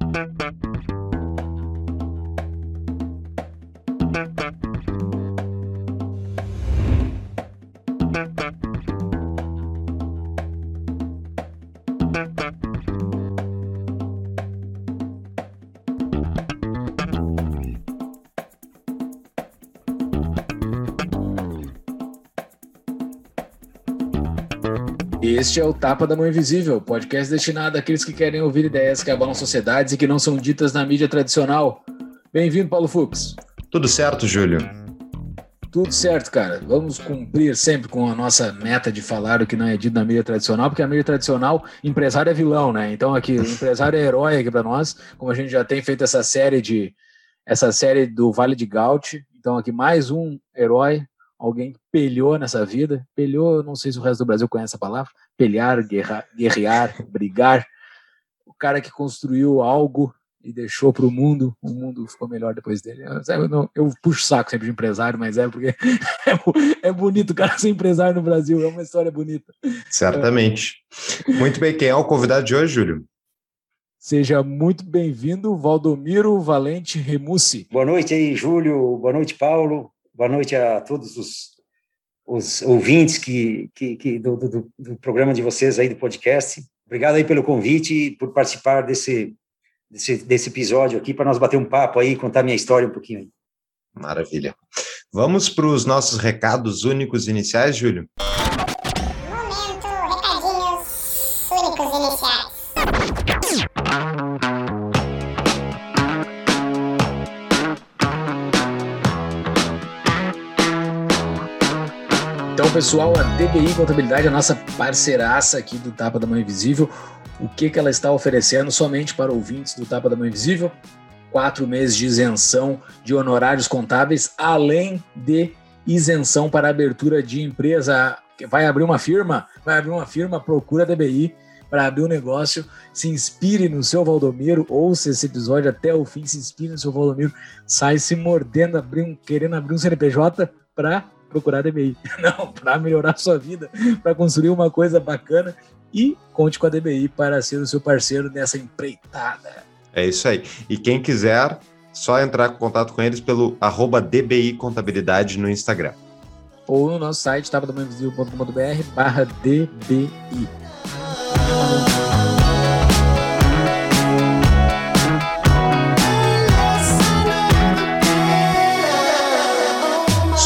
Thank you. Este é o Tapa da Mão Invisível, podcast destinado àqueles que querem ouvir ideias que abalam sociedades e que não são ditas na mídia tradicional. Bem-vindo, Paulo Fux. Tudo certo, Júlio? Tudo certo, cara. Vamos cumprir sempre com a nossa meta de falar o que não é dito na mídia tradicional, porque a mídia tradicional, empresário é vilão, né? Então aqui, o empresário é herói aqui para nós, como a gente já tem feito essa série de essa série do Vale de Gaut. Então aqui mais um herói alguém que pelhou nessa vida. Pelhou, não sei se o resto do Brasil conhece a palavra. Pelhar, guerra, guerrear, brigar. O cara que construiu algo e deixou para o mundo, o mundo ficou melhor depois dele. Eu, não, eu puxo saco sempre de empresário, mas é porque é, é, bonito o cara ser empresário no Brasil, é uma história bonita. Certamente. Muito bem, quem é o convidado de hoje, Júlio? Seja muito bem-vindo, Valdomiro Valente Remussi. Boa noite aí, Júlio. Boa noite, Paulo. Boa noite a todos os, os ouvintes que, que, que do, do, do, programa de vocês aí do podcast. Obrigado aí pelo convite e por participar desse, desse, desse episódio aqui para nós bater um papo aí, contar minha história um pouquinho aí. Maravilha. Vamos para os nossos recados únicos iniciais, Júlio? Pessoal, a DBI Contabilidade, a nossa parceiraça aqui do Tapa da Mãe Invisível, o que, que ela está oferecendo somente para ouvintes do Tapa da Mãe Invisível? Quatro meses de isenção de honorários contábeis, além de isenção para abertura de empresa. Vai abrir uma firma? Vai abrir uma firma, procura a DBI para abrir um negócio, se inspire no seu Valdomiro, ouça esse episódio até o fim, se inspire no seu Valdomiro, sai se mordendo, abrir um, querendo abrir um CNPJ para procurar DBI. Não, para melhorar sua vida, para construir uma coisa bacana e conte com a DBI para ser o seu parceiro nessa empreitada. É isso aí. E quem quiser, só entrar em contato com eles pelo arroba DBI Contabilidade no Instagram. Ou no nosso site, tapadomainvisível.com.br barra DBI.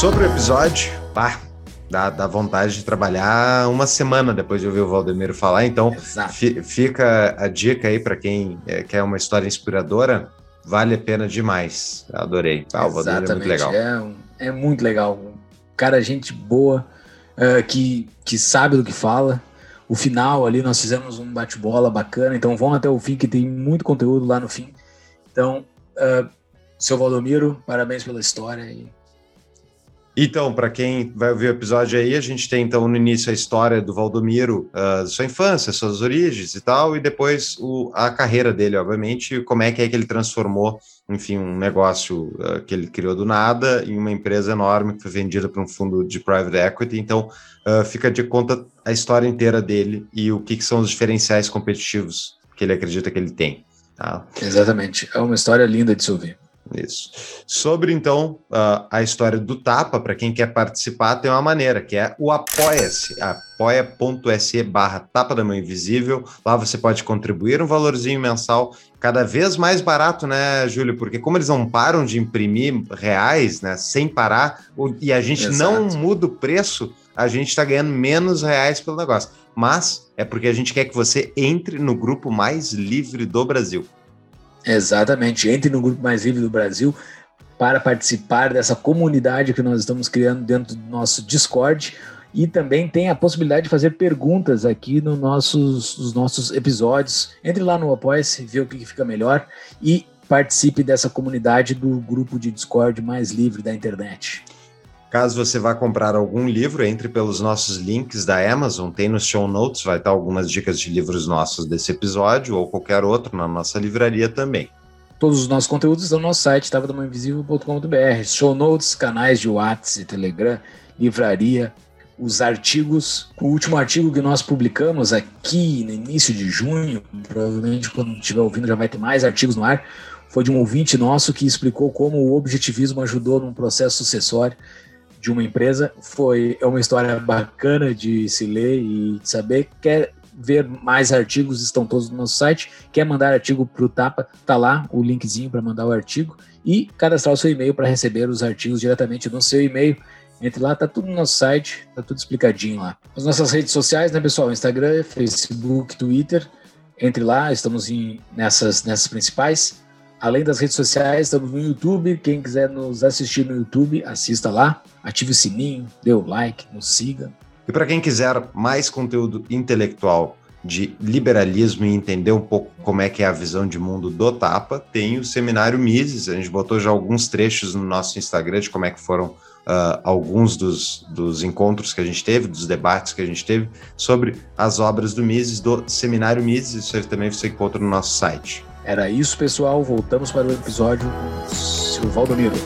Sobre o episódio, pá, dá, dá vontade de trabalhar uma semana depois de ouvir o Valdemiro falar. Então, fica a dica aí para quem é, quer uma história inspiradora. Vale a pena demais. adorei. Ah, o Valdemiro é muito legal. É, é muito legal. Cara, gente boa, uh, que, que sabe do que fala. O final ali, nós fizemos um bate-bola bacana. Então, vão até o fim, que tem muito conteúdo lá no fim. Então, uh, seu Valdomiro, parabéns pela história e então, para quem vai ouvir o episódio aí, a gente tem então no início a história do Valdomiro, uh, sua infância, suas origens e tal, e depois o, a carreira dele, obviamente, como é que é que ele transformou, enfim, um negócio uh, que ele criou do nada em uma empresa enorme que foi vendida para um fundo de private equity. Então, uh, fica de conta a história inteira dele e o que, que são os diferenciais competitivos que ele acredita que ele tem. Tá? Exatamente. É uma história linda de se ouvir. Isso. Sobre, então, a história do Tapa, para quem quer participar, tem uma maneira, que é o Apoia-se, apoia.se barra Tapa da Mão Invisível. Lá você pode contribuir um valorzinho mensal, cada vez mais barato, né, Júlio? Porque como eles não param de imprimir reais, né, sem parar, e a gente Exato. não muda o preço, a gente está ganhando menos reais pelo negócio. Mas é porque a gente quer que você entre no grupo mais livre do Brasil. Exatamente. Entre no Grupo Mais Livre do Brasil para participar dessa comunidade que nós estamos criando dentro do nosso Discord. E também tem a possibilidade de fazer perguntas aqui no nossos, nos nossos episódios. Entre lá no Apoia-se, vê o que fica melhor e participe dessa comunidade do grupo de Discord mais livre da internet. Caso você vá comprar algum livro, entre pelos nossos links da Amazon, tem nos show notes, vai estar algumas dicas de livros nossos desse episódio ou qualquer outro na nossa livraria também. Todos os nossos conteúdos estão no nosso site, tavadamanhoinvisível.com.br. Show notes, canais de WhatsApp e Telegram, livraria, os artigos. O último artigo que nós publicamos aqui no início de junho, provavelmente quando estiver ouvindo já vai ter mais artigos no ar, foi de um ouvinte nosso que explicou como o objetivismo ajudou num processo sucessório de uma empresa. Foi é uma história bacana de se ler e saber. Quer ver mais artigos, estão todos no nosso site. Quer mandar artigo para o Tapa, tá lá o linkzinho para mandar o artigo e cadastrar o seu e-mail para receber os artigos diretamente no seu e-mail. Entre lá, tá tudo no nosso site, tá tudo explicadinho lá. As nossas redes sociais, né, pessoal? Instagram, Facebook, Twitter. Entre lá, estamos em, nessas, nessas principais. Além das redes sociais, estamos no YouTube. Quem quiser nos assistir no YouTube, assista lá, ative o sininho, dê o like, nos siga. E para quem quiser mais conteúdo intelectual de liberalismo e entender um pouco como é que é a visão de mundo do Tapa, tem o seminário Mises. A gente botou já alguns trechos no nosso Instagram de como é que foram uh, alguns dos, dos encontros que a gente teve, dos debates que a gente teve sobre as obras do Mises, do seminário Mises. Isso também você encontra no nosso site. Era isso, pessoal. Voltamos para o episódio com o seu Valdomiro.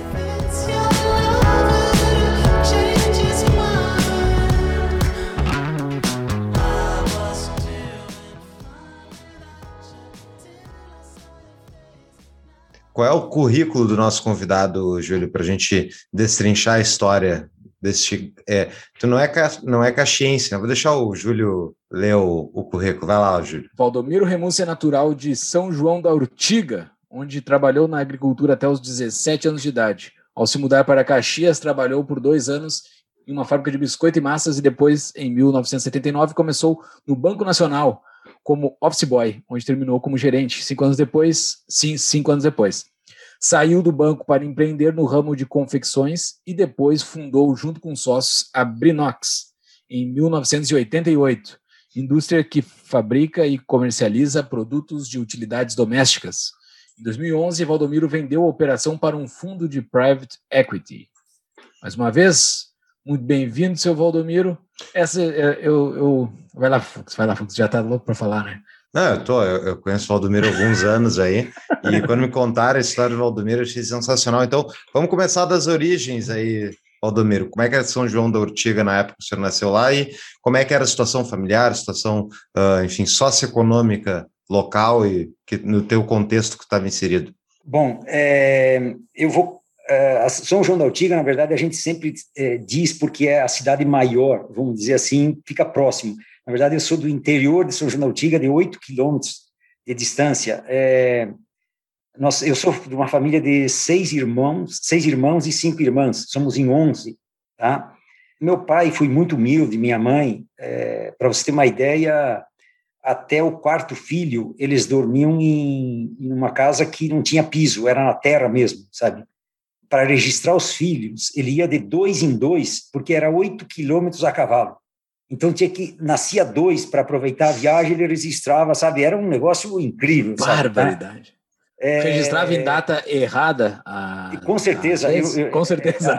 Qual é o currículo do nosso convidado, Júlio, para a gente destrinchar a história desse. É, tu não é, não é caxiense, né? Vou deixar o Júlio ler o, o currículo. Vai lá, Júlio. Valdomiro Remus é natural de São João da Urtiga, onde trabalhou na agricultura até os 17 anos de idade. Ao se mudar para Caxias, trabalhou por dois anos em uma fábrica de biscoito e massas e depois, em 1979, começou no Banco Nacional como office boy, onde terminou como gerente. Cinco anos depois, sim, cinco anos depois. Saiu do banco para empreender no ramo de confecções e depois fundou, junto com sócios, a Brinox, em 1988, indústria que fabrica e comercializa produtos de utilidades domésticas. Em 2011, Valdomiro vendeu a operação para um fundo de private equity. Mais uma vez, muito bem-vindo, seu Valdomiro. Essa, é, eu, eu, vai lá, Fux, vai lá, Fux, já está louco para falar, né? Não, eu tô, eu, eu conheço o Valdomiro há alguns anos aí, e quando me contaram a história do Valdomiro, eu achei sensacional. Então, vamos começar das origens aí, Valdomiro. Como é que era São João da Urtiga na época que o senhor nasceu lá e como é que era a situação familiar, situação, uh, enfim, socioeconômica local e que, no teu contexto que estava inserido? Bom, é, eu vou é, São João da Urtiga, na verdade, a gente sempre é, diz porque é a cidade maior, vamos dizer assim, fica próximo. Na verdade, eu sou do interior de São João da Urtiga, de 8 quilômetros de distância. É, nós, eu sou de uma família de seis irmãos, seis irmãos e cinco irmãs, somos em 11, tá? Meu pai foi muito humilde, minha mãe, é, para você ter uma ideia, até o quarto filho, eles dormiam em, em uma casa que não tinha piso, era na terra mesmo, sabe? para registrar os filhos, ele ia de dois em dois, porque era oito quilômetros a cavalo. Então tinha que nascia dois para aproveitar a viagem, ele registrava, sabe? Era um negócio incrível. Barbaridade. É, Registrava em data errada? A, com certeza. A, eu, eu, com certeza.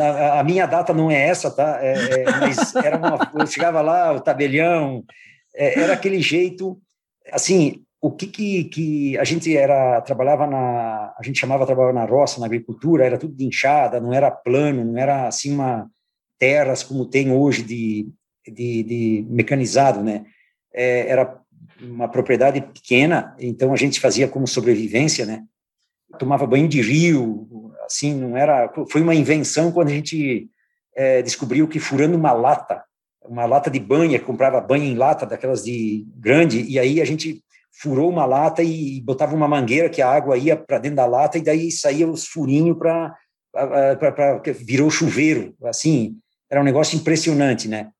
A, a, minha data não é essa, tá? É, é, mas era uma, eu chegava lá, o tabelião, é, era aquele jeito. Assim, o que, que, que, a gente era trabalhava na a gente chamava trabalhava na roça na agricultura era tudo de enxada não era plano não era assim uma terras como tem hoje de, de, de mecanizado né? É, era uma propriedade pequena então a gente fazia como sobrevivência né? Tomava banho de rio assim não era foi uma invenção quando a gente é, descobriu que furando uma lata uma lata de banha comprava banha em lata daquelas de grande e aí a gente furou uma lata e botava uma mangueira que a água ia para dentro da lata e daí saía os furinhos para virou chuveiro, assim, era um negócio impressionante, né?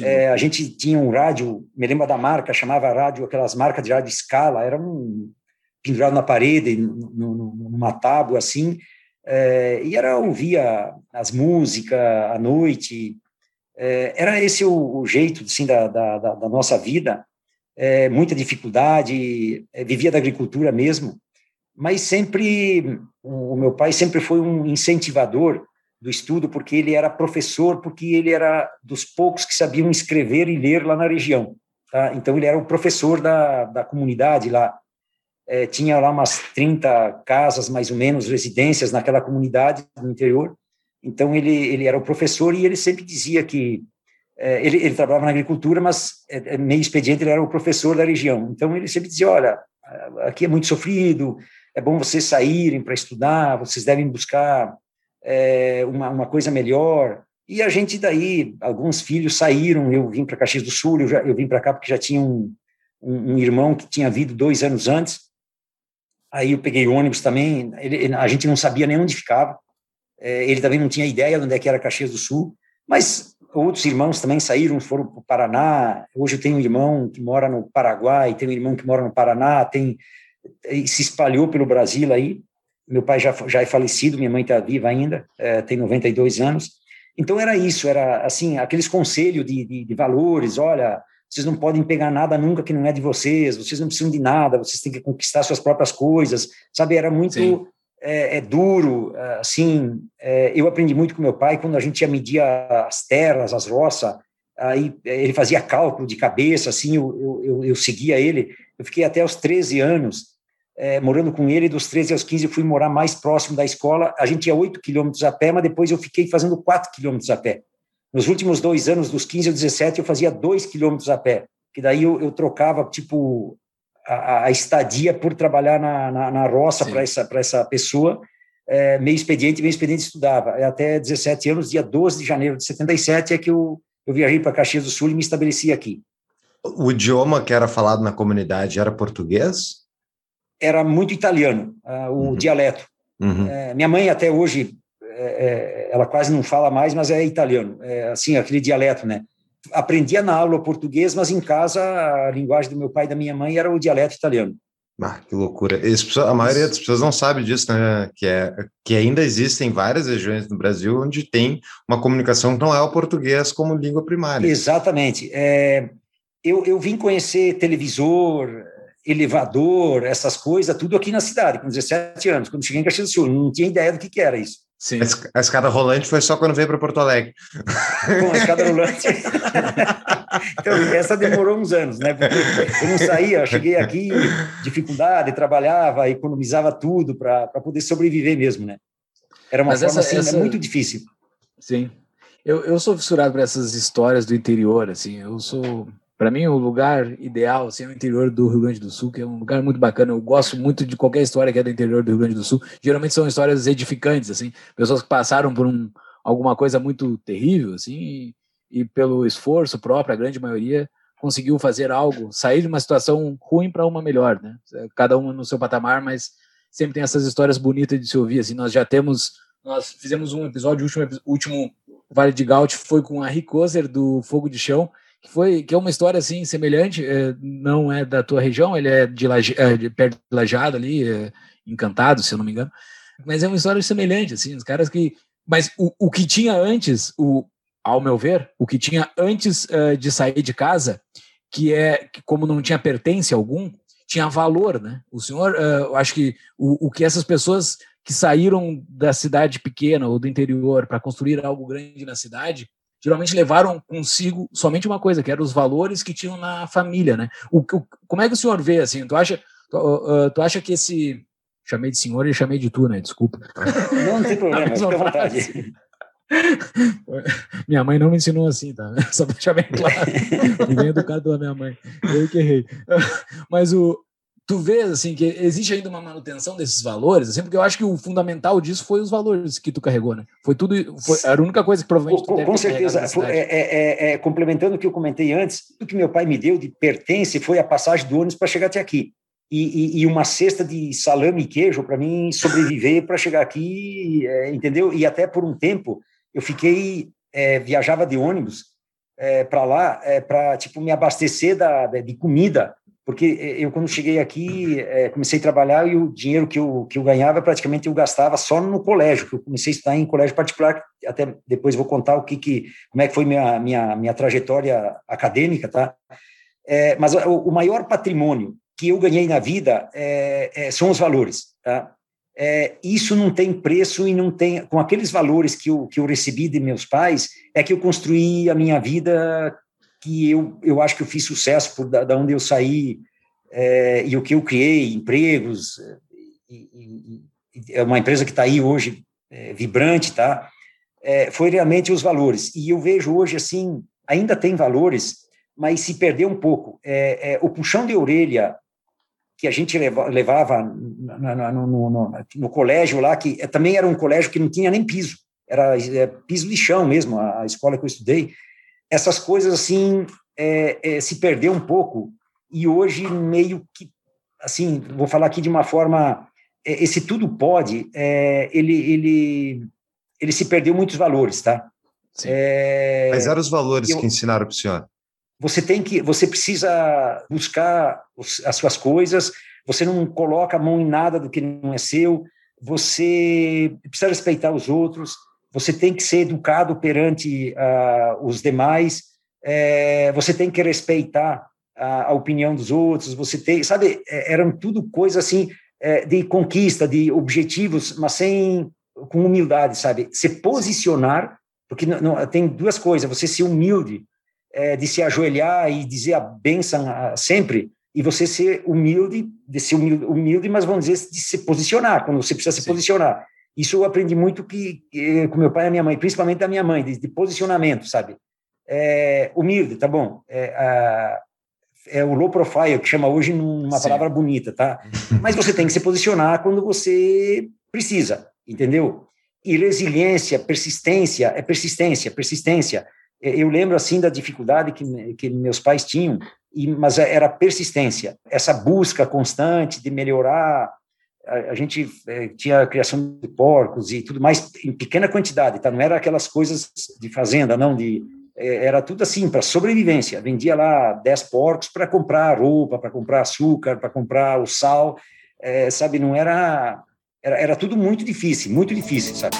É, a gente tinha um rádio, me lembro da marca, chamava rádio, aquelas marcas de rádio escala, era um pendurado na parede, numa tábua assim, é, e era ouvia as músicas à noite, é, era esse o, o jeito assim da, da, da nossa vida é, muita dificuldade, é, vivia da agricultura mesmo, mas sempre, o meu pai sempre foi um incentivador do estudo, porque ele era professor, porque ele era dos poucos que sabiam escrever e ler lá na região. Tá? Então, ele era o professor da, da comunidade lá. É, tinha lá umas 30 casas, mais ou menos, residências naquela comunidade no interior. Então, ele, ele era o professor e ele sempre dizia que é, ele, ele, trabalhava na agricultura, mas é, é, meio expediente, ele era o professor da região. Então, ele sempre dizia, olha, aqui é muito sofrido, é bom vocês saírem para estudar, vocês devem buscar é, uma, uma coisa melhor. E a gente daí, alguns filhos saíram, eu vim para Caxias do Sul, eu, já, eu vim para cá porque já tinha um, um, um, irmão que tinha vindo dois anos antes, aí eu peguei ônibus também, ele, a gente não sabia nem onde ficava, é, ele também não tinha ideia de onde é que era Caxias do Sul, mas outros irmãos também saíram, foram para o Paraná, hoje eu tenho um irmão que mora no Paraguai, tenho um irmão que mora no Paraná, tem, se espalhou pelo Brasil aí, meu pai já, já é falecido, minha mãe está viva ainda, é, tem 92 anos. Então era isso, era assim, aqueles conselhos de, de, de, valores, olha, vocês não podem pegar nada nunca que não é de vocês, vocês não precisam de nada, vocês têm que conquistar suas próprias coisas, sabe? Era muito é, é, duro, assim, é, eu aprendi muito com meu pai, quando a gente ia medir as terras, as roças, aí ele fazia cálculo de cabeça, assim, eu, eu, eu seguia ele, eu fiquei até os 13 anos é, morando com ele, dos 13 aos 15 eu fui morar mais próximo da escola, a gente ia 8 quilômetros a pé, mas depois eu fiquei fazendo 4 quilômetros a pé. Nos últimos dois anos, dos 15 aos 17, eu fazia 2 quilômetros a pé, que daí eu, eu trocava, tipo, a, a, estadia por trabalhar na, na, na roça para essa, essa pessoa, é, meio expediente, meio expediente estudava. É até 17 anos, dia 12 de janeiro de 77, é que eu, eu viajei para Caxias do Sul e me estabeleci aqui. O idioma que era falado na comunidade era português? Era muito italiano, uh, o uhum. dialeto. Uhum. É, minha mãe até hoje, é, é, ela quase não fala mais, mas é italiano, é, assim, aquele dialeto, né? Aprendia na aula português, mas em casa a linguagem do meu pai e da minha mãe era o dialeto italiano. Ah, que loucura. a maioria das pessoas não sabe disso, né? Que, é, que ainda existem várias regiões no Brasil onde tem uma comunicação que não é o português como língua primária. Exatamente. É, eu, eu vim conhecer televisor, elevador, essas coisas, tudo aqui na cidade, com 17 anos. Quando cheguei em Caxias do Sul, não tinha ideia do que, que era isso. Sim. A escada rolante foi só quando veio para Porto Alegre. Bom, a escada rolante. então, essa demorou uns anos, né? Porque eu não saía, eu cheguei aqui, dificuldade, trabalhava, economizava tudo para poder sobreviver mesmo, né? Era uma Mas forma essa, assim, essa... muito difícil. Sim. Eu, eu sou fissurado por essas histórias do interior, assim. Eu sou para mim, o lugar ideal assim, é o interior do Rio Grande do Sul, que é um lugar muito bacana. Eu gosto muito de qualquer história que é do interior do Rio Grande do Sul. Geralmente são histórias edificantes, assim, pessoas que passaram por um, alguma coisa muito terrível, assim, e, e pelo esforço próprio, a grande maioria conseguiu fazer algo, sair de uma situação ruim para uma melhor, né? Cada um no seu patamar, mas sempre tem essas histórias bonitas de se ouvir. Assim, nós já temos, nós fizemos um episódio, o último, último Vale de Gaut foi com a Ricoser do Fogo de Chão que foi que é uma história assim semelhante, é, não é da tua região, ele é de, Laje, é, de perto de Lajado ali, é, encantado, se eu não me engano, mas é uma história semelhante, assim, os caras que, mas o, o que tinha antes, o, ao meu ver, o que tinha antes uh, de sair de casa, que é que como não tinha pertence algum, tinha valor, né? O senhor, uh, acho que o, o que essas pessoas que saíram da cidade pequena ou do interior para construir algo grande na cidade geralmente levaram consigo somente uma coisa, que eram os valores que tinham na família, né? O, o como é que o senhor vê assim? Tu acha, tu, uh, tu acha que esse chamei de senhor e chamei de tu, né? Desculpa. Não, não tem problema, fica à vontade. Minha mãe não me ensinou assim, tá? Só para deixar bem claro. Me bem educado pela minha mãe. Eu que errei. Mas o, tu vês assim que existe ainda uma manutenção desses valores, assim, porque eu acho que o fundamental disso foi os valores que tu carregou, né? Foi tudo, foi, era a única coisa que provavelmente com, com certeza, é, é, é, é, complementando o que eu comentei antes, o que meu pai me deu de pertence foi a passagem do ônibus para chegar até aqui. E, e, e, uma cesta de salame e queijo para mim sobreviver para chegar aqui, é, entendeu? E até por um tempo eu fiquei é, viajava de ônibus para lá para tipo me abastecer da, de comida porque eh, eu, quando cheguei aqui, é, comecei a trabalhar e o dinheiro que eu, que eu ganhava, praticamente eu gastava só no colégio, que eu comecei a estudar em colégio particular, até depois vou contar o que, que como é que foi minha, minha, minha trajetória acadêmica, tá? É, mas o, o, maior patrimônio que eu ganhei na vida é, são os valores, tá? isso não tem preço e não tem, com aqueles valores que eu, que eu recebi de meus pais, é que eu construí a minha vida que eu, eu acho que eu fiz sucesso por da, da onde eu saí é, e o que eu criei, empregos, e, e, é uma empresa que está aí hoje é, vibrante, tá? É, foi realmente os valores. E eu vejo hoje, assim, ainda tem valores, mas se perdeu um pouco. É, é, o puxão de orelha que a gente levava no, no, no, no, colégio lá, que também era um colégio que não tinha nem piso, era é, piso de chão mesmo, a, a, escola que eu estudei. Essas coisas, assim, é, é, se perdeu um pouco, e hoje meio que, assim, vou falar aqui de uma forma, é, esse tudo pode, é, ele, ele, ele se perdeu muitos valores, tá? É, Mas eram os valores eu, que ensinaram para o senhor? Você tem que, você precisa buscar os, as suas coisas. Você não coloca a mão em nada do que não é seu. Você precisa respeitar os outros. Você tem que ser educado perante uh, os demais. É, você tem que respeitar a, a, opinião dos outros. Você tem, sabe, é, eram tudo coisas assim é, de conquista, de objetivos, mas sem com humildade, sabe? Se posicionar, porque não, não, tem duas coisas: você ser humilde é, de se ajoelhar e dizer a benção sempre, e você ser humilde, de ser humilde, humilde, mas vamos dizer, de se posicionar, quando você precisa se Sim. posicionar. Isso eu aprendi muito que, que, com meu pai e minha mãe, principalmente da minha mãe, de, de posicionamento, sabe? É, humilde, tá bom? É, a, é o low profile, que chama hoje uma Sim. palavra bonita, tá? Mas você tem que se posicionar quando você precisa, entendeu? E resiliência, persistência, é persistência, persistência eu lembro assim da dificuldade que, que meus pais tinham, e, mas era persistência, essa busca constante de melhorar. A, gente é, tinha a criação de porcos e tudo mais em pequena quantidade, tá? Não era aquelas coisas de fazenda, não de é, era tudo assim para sobrevivência. Vendia lá 10 porcos para comprar roupa, para comprar açúcar, para comprar o sal, é, sabe? Não era, era era tudo muito difícil, muito difícil, sabe?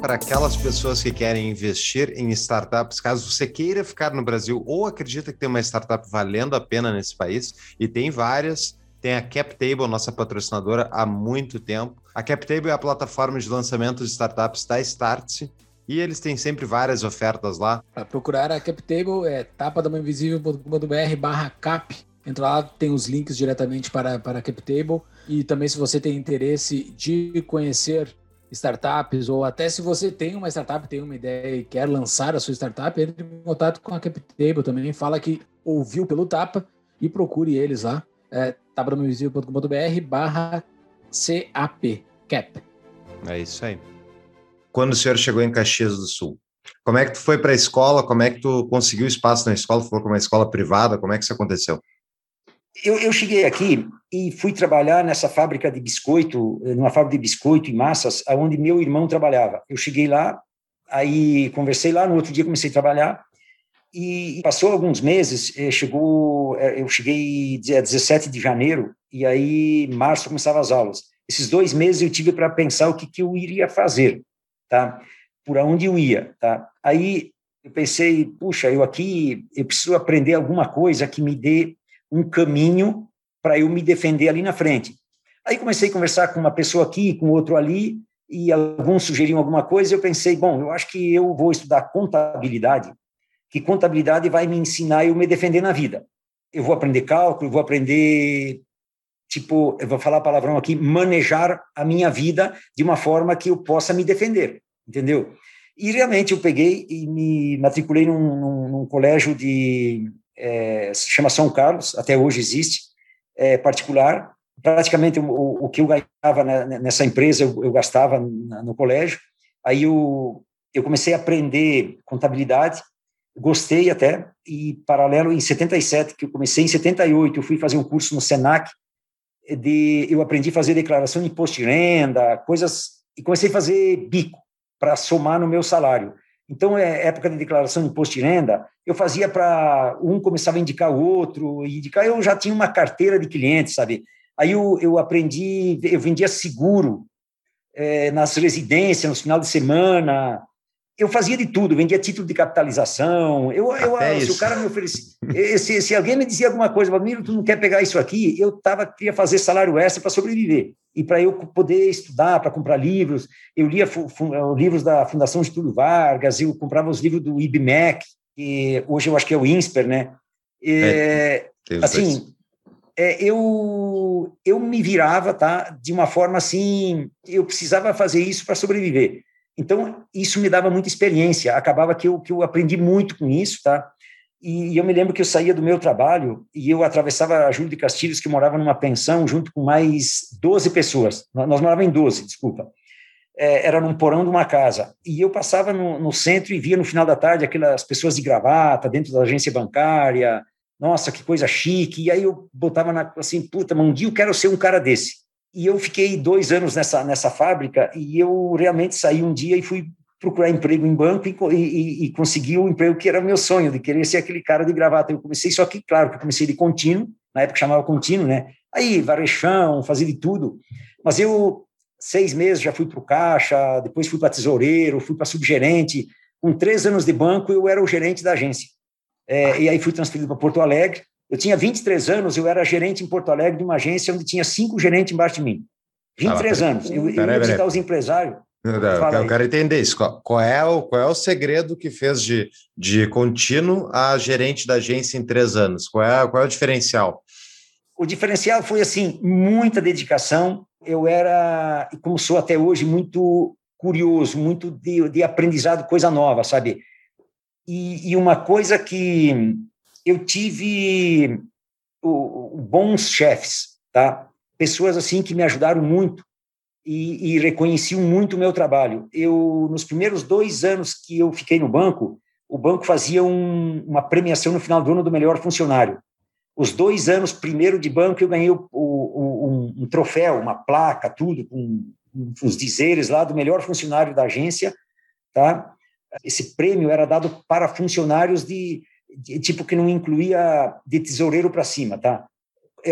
para aquelas pessoas que querem investir em startups, caso você queira ficar no Brasil ou acredita que tem uma startup valendo a pena nesse país, e tem várias, tem a CapTable, nossa patrocinadora, há muito tempo. A CapTable é a plataforma de lançamento de startups da Startse, e eles têm sempre várias ofertas lá. Para procurar a CapTable é tapadamainvisível.com.br barra cap. Entra lá, tem os links diretamente para, para a CapTable. E também se você tem interesse de conhecer startups, ou até se você tem uma startup, tem uma ideia e quer lançar a sua startup, entre em contato com a CapTable também, fala que ouviu pelo Tapa e procure eles lá, é, tabramovisível.com.br barra CAP, CAP. É isso aí. Quando o senhor chegou em Caxias do Sul, como é que tu foi para a escola? Como é que tu conseguiu espaço na escola? Foi com uma escola privada? Como é que isso aconteceu? eu, eu, cheguei aqui e fui trabalhar nessa fábrica de biscoito, numa fábrica de biscoito e massas, aonde meu irmão trabalhava. Eu cheguei lá, aí conversei lá, no outro dia comecei a trabalhar, e passou alguns meses, eh, chegou, eh, eu cheguei dia 17 de janeiro, e aí março começava as aulas. Esses dois meses eu tive para pensar o que, que eu iria fazer, tá? Por onde eu ia, tá? Aí eu pensei, puxa, eu aqui, eu preciso aprender alguma coisa que me dê um caminho para eu me defender ali na frente. Aí comecei a conversar com uma pessoa aqui, com outro ali, e alguns sugeriam alguma coisa, eu pensei, bom, eu acho que eu vou estudar contabilidade, que contabilidade vai me ensinar eu me defender na vida. Eu vou aprender cálculo, vou aprender, tipo, eu vou falar palavrão aqui, manejar a minha vida de uma forma que eu possa me defender, entendeu? E realmente eu peguei e me matriculei num, num, num colégio de é, se chama São Carlos, até hoje existe, é, particular. Praticamente o, o, que eu ganhava nessa empresa eu, eu gastava no colégio. Aí eu, eu comecei a aprender contabilidade, gostei até, e paralelo em 77, que eu comecei em 78, eu fui fazer um curso no Senac, de, eu aprendi a fazer declaração de imposto de renda, coisas, e comecei a fazer bico para somar no meu salário. Então, é época de declaração de imposto de renda, eu fazia para um começava a indicar o outro, e indicar, eu já tinha uma carteira de clientes, sabe? Aí eu, eu aprendi, eu vendia seguro é, nas residências, nos final de semana, eu fazia de tudo, vendia título de capitalização. Eu, eu se o cara me oferecia, se, se alguém me dizia alguma coisa, Miro, tu não quer pegar isso aqui? Eu tava queria fazer salário extra para sobreviver e para eu poder estudar, para comprar livros. Eu lia livros da Fundação Getúlio Vargas, eu comprava os livros do IBMEC, que hoje eu acho que é o INSPER, né? É, é, assim, é, eu eu me virava, tá? De uma forma assim, eu precisava fazer isso para sobreviver. Então, isso me dava muita experiência. Acabava que eu, que eu aprendi muito com isso, tá? E, eu me lembro que eu saía do meu trabalho e eu atravessava a Júlio de Castilhos, que morava numa pensão, junto com mais 12 pessoas. Nós morávamos em 12, desculpa. É, era num porão de uma casa. E eu passava no, no, centro e via no final da tarde aquelas pessoas de gravata dentro da agência bancária. Nossa, que coisa chique. E aí eu botava na, assim, puta, um dia eu quero ser um cara desse. E eu fiquei dois anos nessa, nessa fábrica e eu realmente saí um dia e fui procurar emprego em banco e, e, e consegui o emprego que era meu sonho, de querer ser aquele cara de gravata. Eu comecei, só que, claro, que eu comecei de contínuo, na época chamava contínuo, né? Aí, varechão, fazia de tudo. Mas eu, seis meses, já fui para o caixa, depois fui para tesoureiro, fui para subgerente. Com três anos de banco, eu era o gerente da agência. É, e aí fui transferido para Porto Alegre. Eu tinha 23 anos, eu era gerente em Porto Alegre de uma agência onde tinha cinco gerentes embaixo de mim. 23 ah, anos. Eu, eu ia visitar os empresários. Eu, quero entender isso. Qual, qual, é o, qual é o segredo que fez de, de contínuo a gerente da agência em três anos? Qual é, qual é o diferencial? O diferencial foi, assim, muita dedicação. Eu era, como sou até hoje, muito curioso, muito de, de aprendizado, coisa nova, sabe? E, e uma coisa que eu tive o, bons chefes, tá? Pessoas, assim, que me ajudaram muito e, e reconheciam muito o meu trabalho. Eu, nos primeiros dois anos que eu fiquei no banco, o banco fazia um, uma premiação no final do ano do melhor funcionário. Os dois anos primeiro de banco eu ganhei o, o, um, um, troféu, uma placa, tudo, com, os dizeres lá do melhor funcionário da agência, tá? Esse prêmio era dado para funcionários de tipo que não incluía de tesoureiro para cima, tá?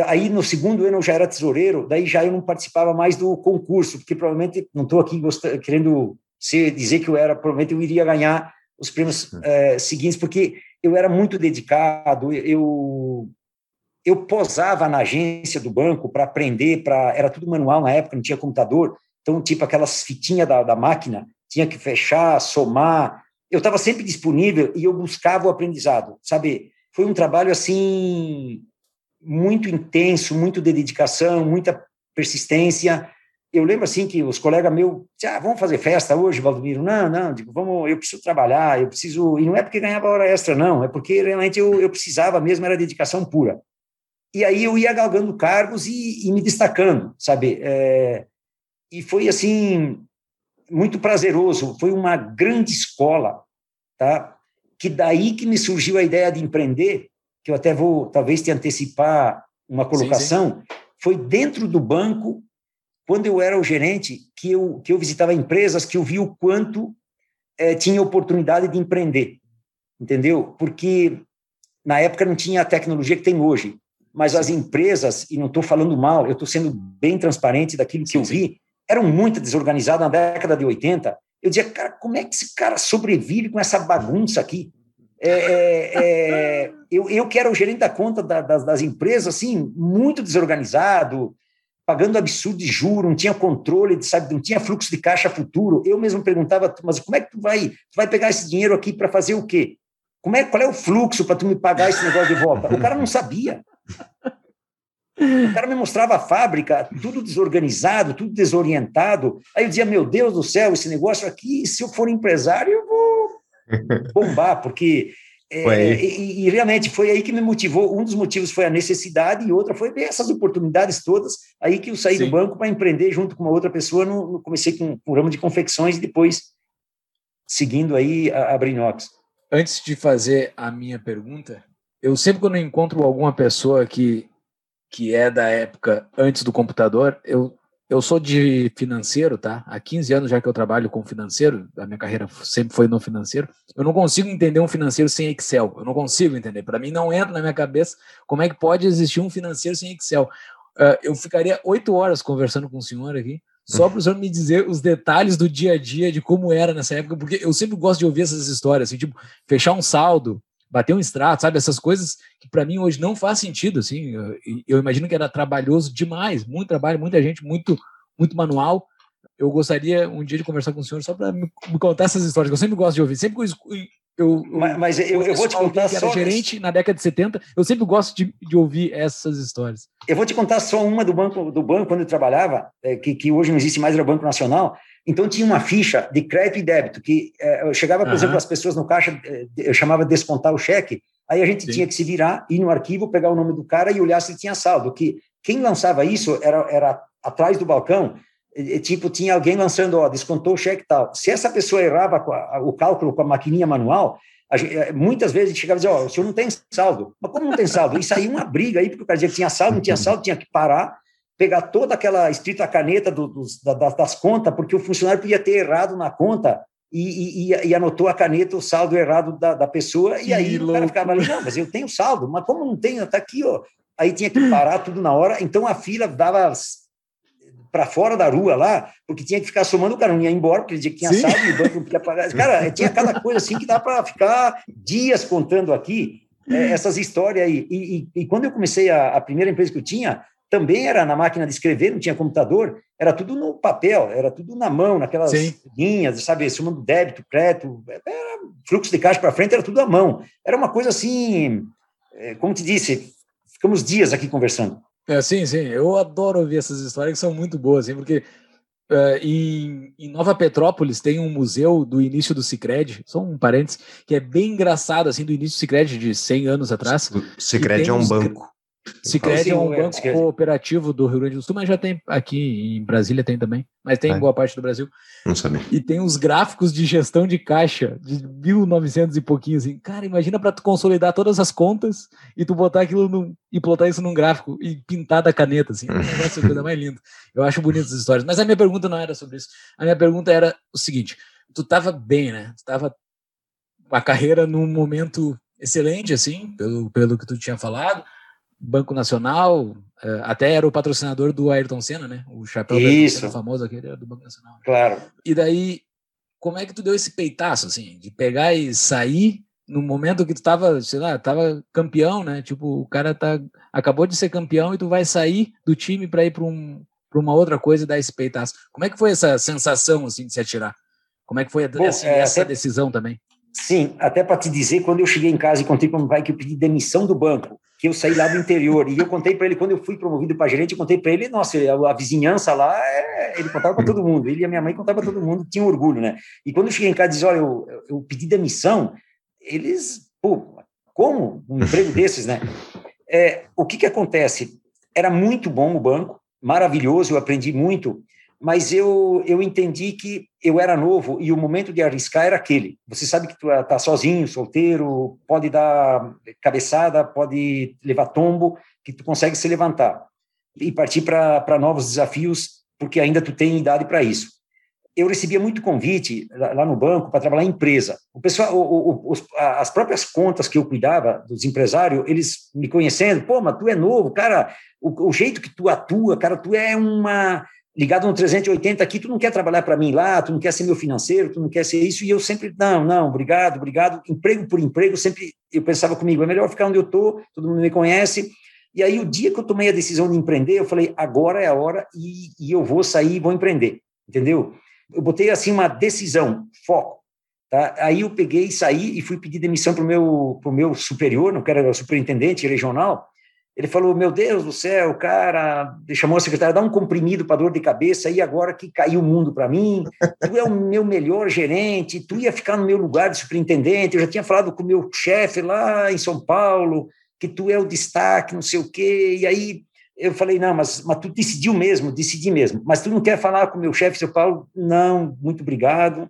aí no segundo ano eu já era tesoureiro, daí já eu não participava mais do concurso, porque provavelmente, não estou aqui gostando, querendo dizer que eu era, provavelmente eu iria ganhar os prêmios é, seguintes, porque eu era muito dedicado, eu eu posava na agência do banco para aprender, para era tudo manual na época, não tinha computador, então tipo aquelas fitinhas da, da máquina, tinha que fechar, somar, eu estava sempre disponível e eu buscava o aprendizado, sabe? Foi um trabalho assim muito intenso, muito de dedicação, muita persistência. Eu lembro assim que os colegas meus, ah, vamos fazer festa hoje, Valdomiro? Não, não, digo, vamos, eu preciso trabalhar, eu preciso, e não é porque ganhava hora extra, não, é porque realmente eu, eu precisava mesmo, era dedicação pura. E aí eu ia galgando cargos e, e me destacando, sabe? É, e foi assim, muito prazeroso, foi uma grande escola, tá? Que daí que me surgiu a ideia de empreender, que eu até vou talvez te antecipar uma colocação, sim, sim. foi dentro do banco, quando eu era o gerente, que eu, que eu visitava empresas, que eu vi o quanto é, tinha oportunidade de empreender, entendeu? Porque na época não tinha a tecnologia que tem hoje, mas sim. as empresas, e não estou falando mal, eu estou sendo bem transparente daquilo que eu vi, eram muito desorganizadas na década de 80. Eu dizia, cara, como é que esse cara sobrevive com essa bagunça aqui? É, é, é, eu, eu que era o gerente da conta da, das, das, empresas, assim, muito desorganizado, pagando absurdo de juro, não tinha controle, sabe, não tinha fluxo de caixa futuro. Eu mesmo perguntava, mas como é que tu vai, tu vai pegar esse dinheiro aqui para fazer o quê? Como é, qual é o fluxo para tu me pagar esse negócio de volta? O cara não sabia. O cara me mostrava a fábrica, tudo desorganizado, tudo desorientado. Aí eu dizia, meu Deus do céu, esse negócio aqui, se eu for empresário, eu vou bombar, porque. É, e, e, realmente foi aí que me motivou. Um dos motivos foi a necessidade, e outra foi ver essas oportunidades todas. Aí que eu saí Sim. do banco para empreender junto com uma outra pessoa. No, no comecei com o ramo de confecções e depois seguindo aí a, a Brinox. Antes de fazer a minha pergunta, eu sempre quando encontro alguma pessoa que, que é da época antes do computador, eu eu sou de financeiro, tá? Há 15 anos já que eu trabalho com financeiro, a minha carreira sempre foi no financeiro. Eu não consigo entender um financeiro sem Excel. Eu não consigo entender. Para mim, não entra na minha cabeça como é que pode existir um financeiro sem Excel. Uh, eu ficaria oito horas conversando com o senhor aqui, só para o senhor me dizer os detalhes do dia a dia, de como era nessa época, porque eu sempre gosto de ouvir essas histórias, assim, tipo, fechar um saldo, bater um extrato, sabe? Essas coisas que para mim hoje não faz sentido, assim. Eu, eu, imagino que era trabalhoso demais, muito trabalho, muita gente, muito, muito manual. Eu gostaria um dia de conversar com o senhor só para me, me, contar essas histórias, que eu sempre gosto de ouvir. Sempre que eu, eu, mas, mas eu, eu, vou te contar era gerente na década de 70, eu sempre gosto de, de, ouvir essas histórias. Eu vou te contar só uma do banco, do banco quando eu trabalhava, é, que, que hoje não existe mais, era o Banco Nacional. Então tinha uma ficha de crédito e débito, que é, eu chegava, por Aham. exemplo, as pessoas no caixa, é, eu chamava de descontar o cheque, aí a gente Sim. tinha que se virar, ir no arquivo, pegar o nome do cara e olhar se ele tinha saldo, que quem lançava isso era, era atrás do balcão, tipo, tinha alguém lançando, ó, descontou o cheque e tal. Se essa pessoa errava com a- o cálculo com a maquininha manual, a gente- eh, muitas vezes a gente chegava e dizia, ó, o senhor não tem saldo. Mas como não tem saldo? Isso aí uma briga aí, porque o cara dizia que tinha saldo, não tinha saldo, tinha que parar, pegar toda aquela escrita caneta do- dos, da- das, contas, porque o funcionário podia ter errado na conta e, e- e- e anotou a caneta, o saldo errado da, da pessoa, Que e aí o cara ficava ali, não, mas eu tenho saldo, mas como não tenho? Está aqui, ó. Aí tinha que parar tudo na hora, então a fila dava para fora da rua lá, porque tinha que ficar somando, o cara não ia embora, porque ele dizia que tinha Sim. saldo e o banco não podia pagar. Cara, tinha cada coisa assim que dá para ficar dias contando aqui, é, essas histórias aí. E, e- e quando eu comecei a, a primeira empresa que eu tinha, também era na máquina de escrever, não tinha computador, era tudo no papel, era tudo na mão, naquelas Sim. linhas, sabe, somando débito, crédito, era fluxo de caixa para frente, era tudo à mão. Era uma coisa assim, é, como te disse, ficamos dias aqui conversando. É, sim, sim. Eu adoro ouvir essas histórias que são muito boas, assim, porque eh, em, em Nova Petrópolis tem um museu do início do Cicred, só um parênteses, que é bem engraçado, assim, do início do Cicred de 100 anos atrás. Tem é um banco. Cicred Sim, é um banco Sicredi. cooperativo do Rio Grande do Sul, mas já tem aqui em Brasília tem também, mas tem É. em boa parte do Brasil. Não sabia. E tem uns gráficos de gestão de caixa de 1900 e pouquinho, assim. Cara, imagina para tu consolidar todas as contas e tu botar aquilo num, e plotar isso num gráfico e pintar da caneta, assim. É um negócio coisa mais lindo. Eu acho bonito essas histórias. Mas a minha pergunta não era sobre isso. A minha pergunta era o seguinte: tu tava bem, né? Tu tava com a carreira num momento excelente, assim, pelo, pelo que tu tinha falado. Banco Nacional, eh, até era o patrocinador do Ayrton Senna, né? O chapéu Isso. Famoso aquele era do Banco Nacional. Claro. E daí, como é que tu deu esse peitaço, assim, de pegar e sair no momento que tu tava, sei lá, tava campeão, né? Tipo, o cara tá, acabou de ser campeão e tu vai sair do time para ir para um, pra uma outra coisa e dar esse peitaço. Como é que foi essa sensação, assim, de se atirar? Como é que foi Bom, essa, é, essa até- decisão também? Sim, até para te dizer, quando eu cheguei em casa e contei para meu pai que eu pedi demissão do banco, que eu saí lá do interior, e eu contei para ele, quando eu fui promovido para gerente, eu contei para ele, nossa, a, vizinhança lá, é, ele contava para todo mundo, ele e a minha mãe contavam para todo mundo, tinha orgulho, né? E quando eu cheguei em casa e disse, olha, eu, eu- eu pedi demissão, eles, pô, como um emprego desses, né? É, o que que acontece? Era muito bom o banco, maravilhoso, eu aprendi muito, mas eu, eu entendi que eu era novo e o momento de arriscar era aquele. Você sabe que tu está sozinho, solteiro, pode dar cabeçada, pode levar tombo, que tu consegue se levantar e partir para novos desafios, porque ainda tu tem idade para isso. Eu recebia muito convite lá no banco para trabalhar em empresa. O pessoal, o, o, os, as próprias contas que eu cuidava dos empresários, eles me conhecendo, pô, mas tu é novo, cara, o, o jeito que tu atua, cara, tu é uma ligado no 380 aqui, tu não quer trabalhar para mim lá, tu não quer ser meu financeiro, tu não quer ser isso, e eu sempre, não, não, obrigado, obrigado, emprego por emprego, sempre eu pensava comigo, é melhor ficar onde eu estou, todo mundo me conhece, e aí o dia que eu tomei a decisão de empreender, eu falei, agora é a hora e, e eu vou sair e vou empreender, entendeu? Eu botei assim uma decisão, foco, tá? Aí eu peguei saí e fui pedir demissão para o meu, pro meu superior, não quero era superintendente regional, ele falou: Meu Deus do céu, cara, chamou a secretária, dá um comprimido para dor de cabeça, e agora que caiu o mundo para mim, tu é o meu melhor gerente, tu ia ficar no meu lugar de superintendente. Eu já tinha falado com o meu chefe lá em São Paulo, que tu é o destaque, não sei o quê. E aí eu falei: Não, mas, mas tu decidiu mesmo, decidi mesmo. Mas tu não quer falar com o meu chefe em São Paulo? Não, muito obrigado.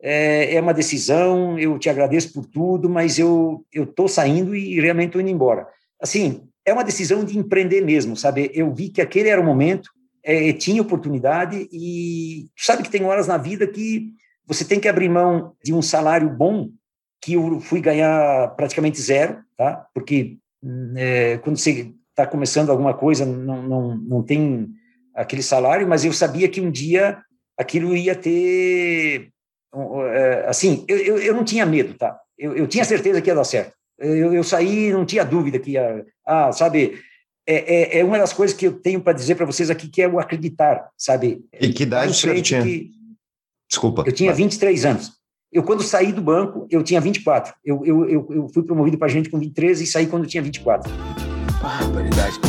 É, é uma decisão, eu te agradeço por tudo, mas eu estou saindo e realmente estou indo embora. Assim, é uma decisão de empreender mesmo, sabe? Eu vi que aquele era o momento, é, tinha oportunidade e sabe que tem horas na vida que você tem que abrir mão de um salário bom que eu fui ganhar praticamente zero, tá? Porque é, quando você está começando alguma coisa não, não, não tem aquele salário, mas eu sabia que um dia aquilo ia ter assim, eu, eu, eu não tinha medo, tá? Eu, eu tinha certeza que ia dar certo. Eu, eu saí, não tinha dúvida que ia. Ah, sabe, é, é, é uma das coisas que eu tenho para dizer para vocês aqui, que é o acreditar, sabe? E que idade senhor tinha? Que... Desculpa. Eu tinha 23 anos. Eu, quando saí do banco, eu tinha 24. Eu, eu, eu, eu fui promovido para gente com 23 e saí quando eu tinha 24. Barbaridade.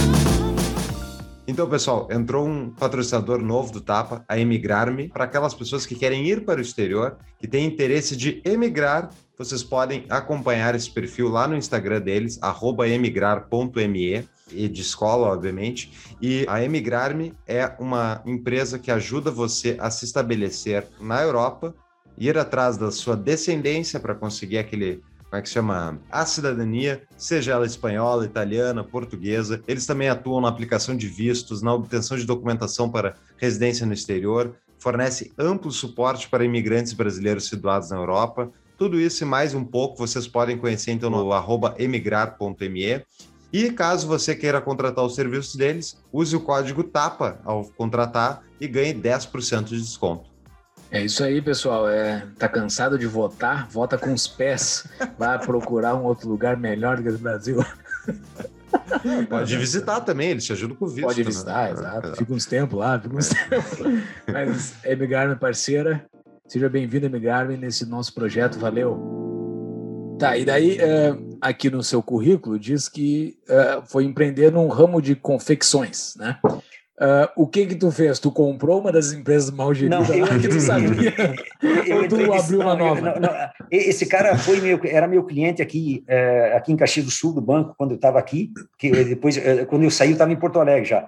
Então, pessoal, entrou um patrocinador novo do Tapa, a Emigrar-me, para aquelas pessoas que querem ir para o exterior, que têm interesse de emigrar. Vocês podem acompanhar esse perfil lá no Instagram deles, emigrar.me, e de escola, obviamente. E a Emigrar-me é uma empresa que ajuda você a se estabelecer na Europa, ir atrás da sua descendência para conseguir aquele como é que chama? A cidadania, seja ela espanhola, italiana, portuguesa. Eles também atuam na aplicação de vistos, na obtenção de documentação para residência no exterior, fornece amplo suporte para imigrantes brasileiros situados na Europa. Tudo isso e mais um pouco vocês podem conhecer então no emigrar.me. E caso você queira contratar os serviços deles, use o código TAPA ao contratar e ganhe 10% de desconto. É isso aí, pessoal. É, tá cansado de votar? Vota com os pés. Vai procurar um outro lugar melhor do que o Brasil. Pode visitar também, eles te ajudam com o visto. Pode visitar, né? exato. Fica uns tempos lá, fica uns é. tempos. Mas Emigarme, parceira, seja bem-vindo, Emigarme, nesse nosso projeto. Valeu. Tá, e daí, é, aqui no seu currículo, diz que é, foi empreender num ramo de confecções, né? Uh, o que que tu fez? Tu comprou uma das empresas mal geridas não, eu, que tu sabia? Eu, Ou tu abriu uma nova? Não, não, esse cara foi meu, era meu cliente aqui, é, aqui em Caxias do Sul, do banco, quando eu estava aqui, que depois, é, quando eu saí, eu estava em Porto Alegre já.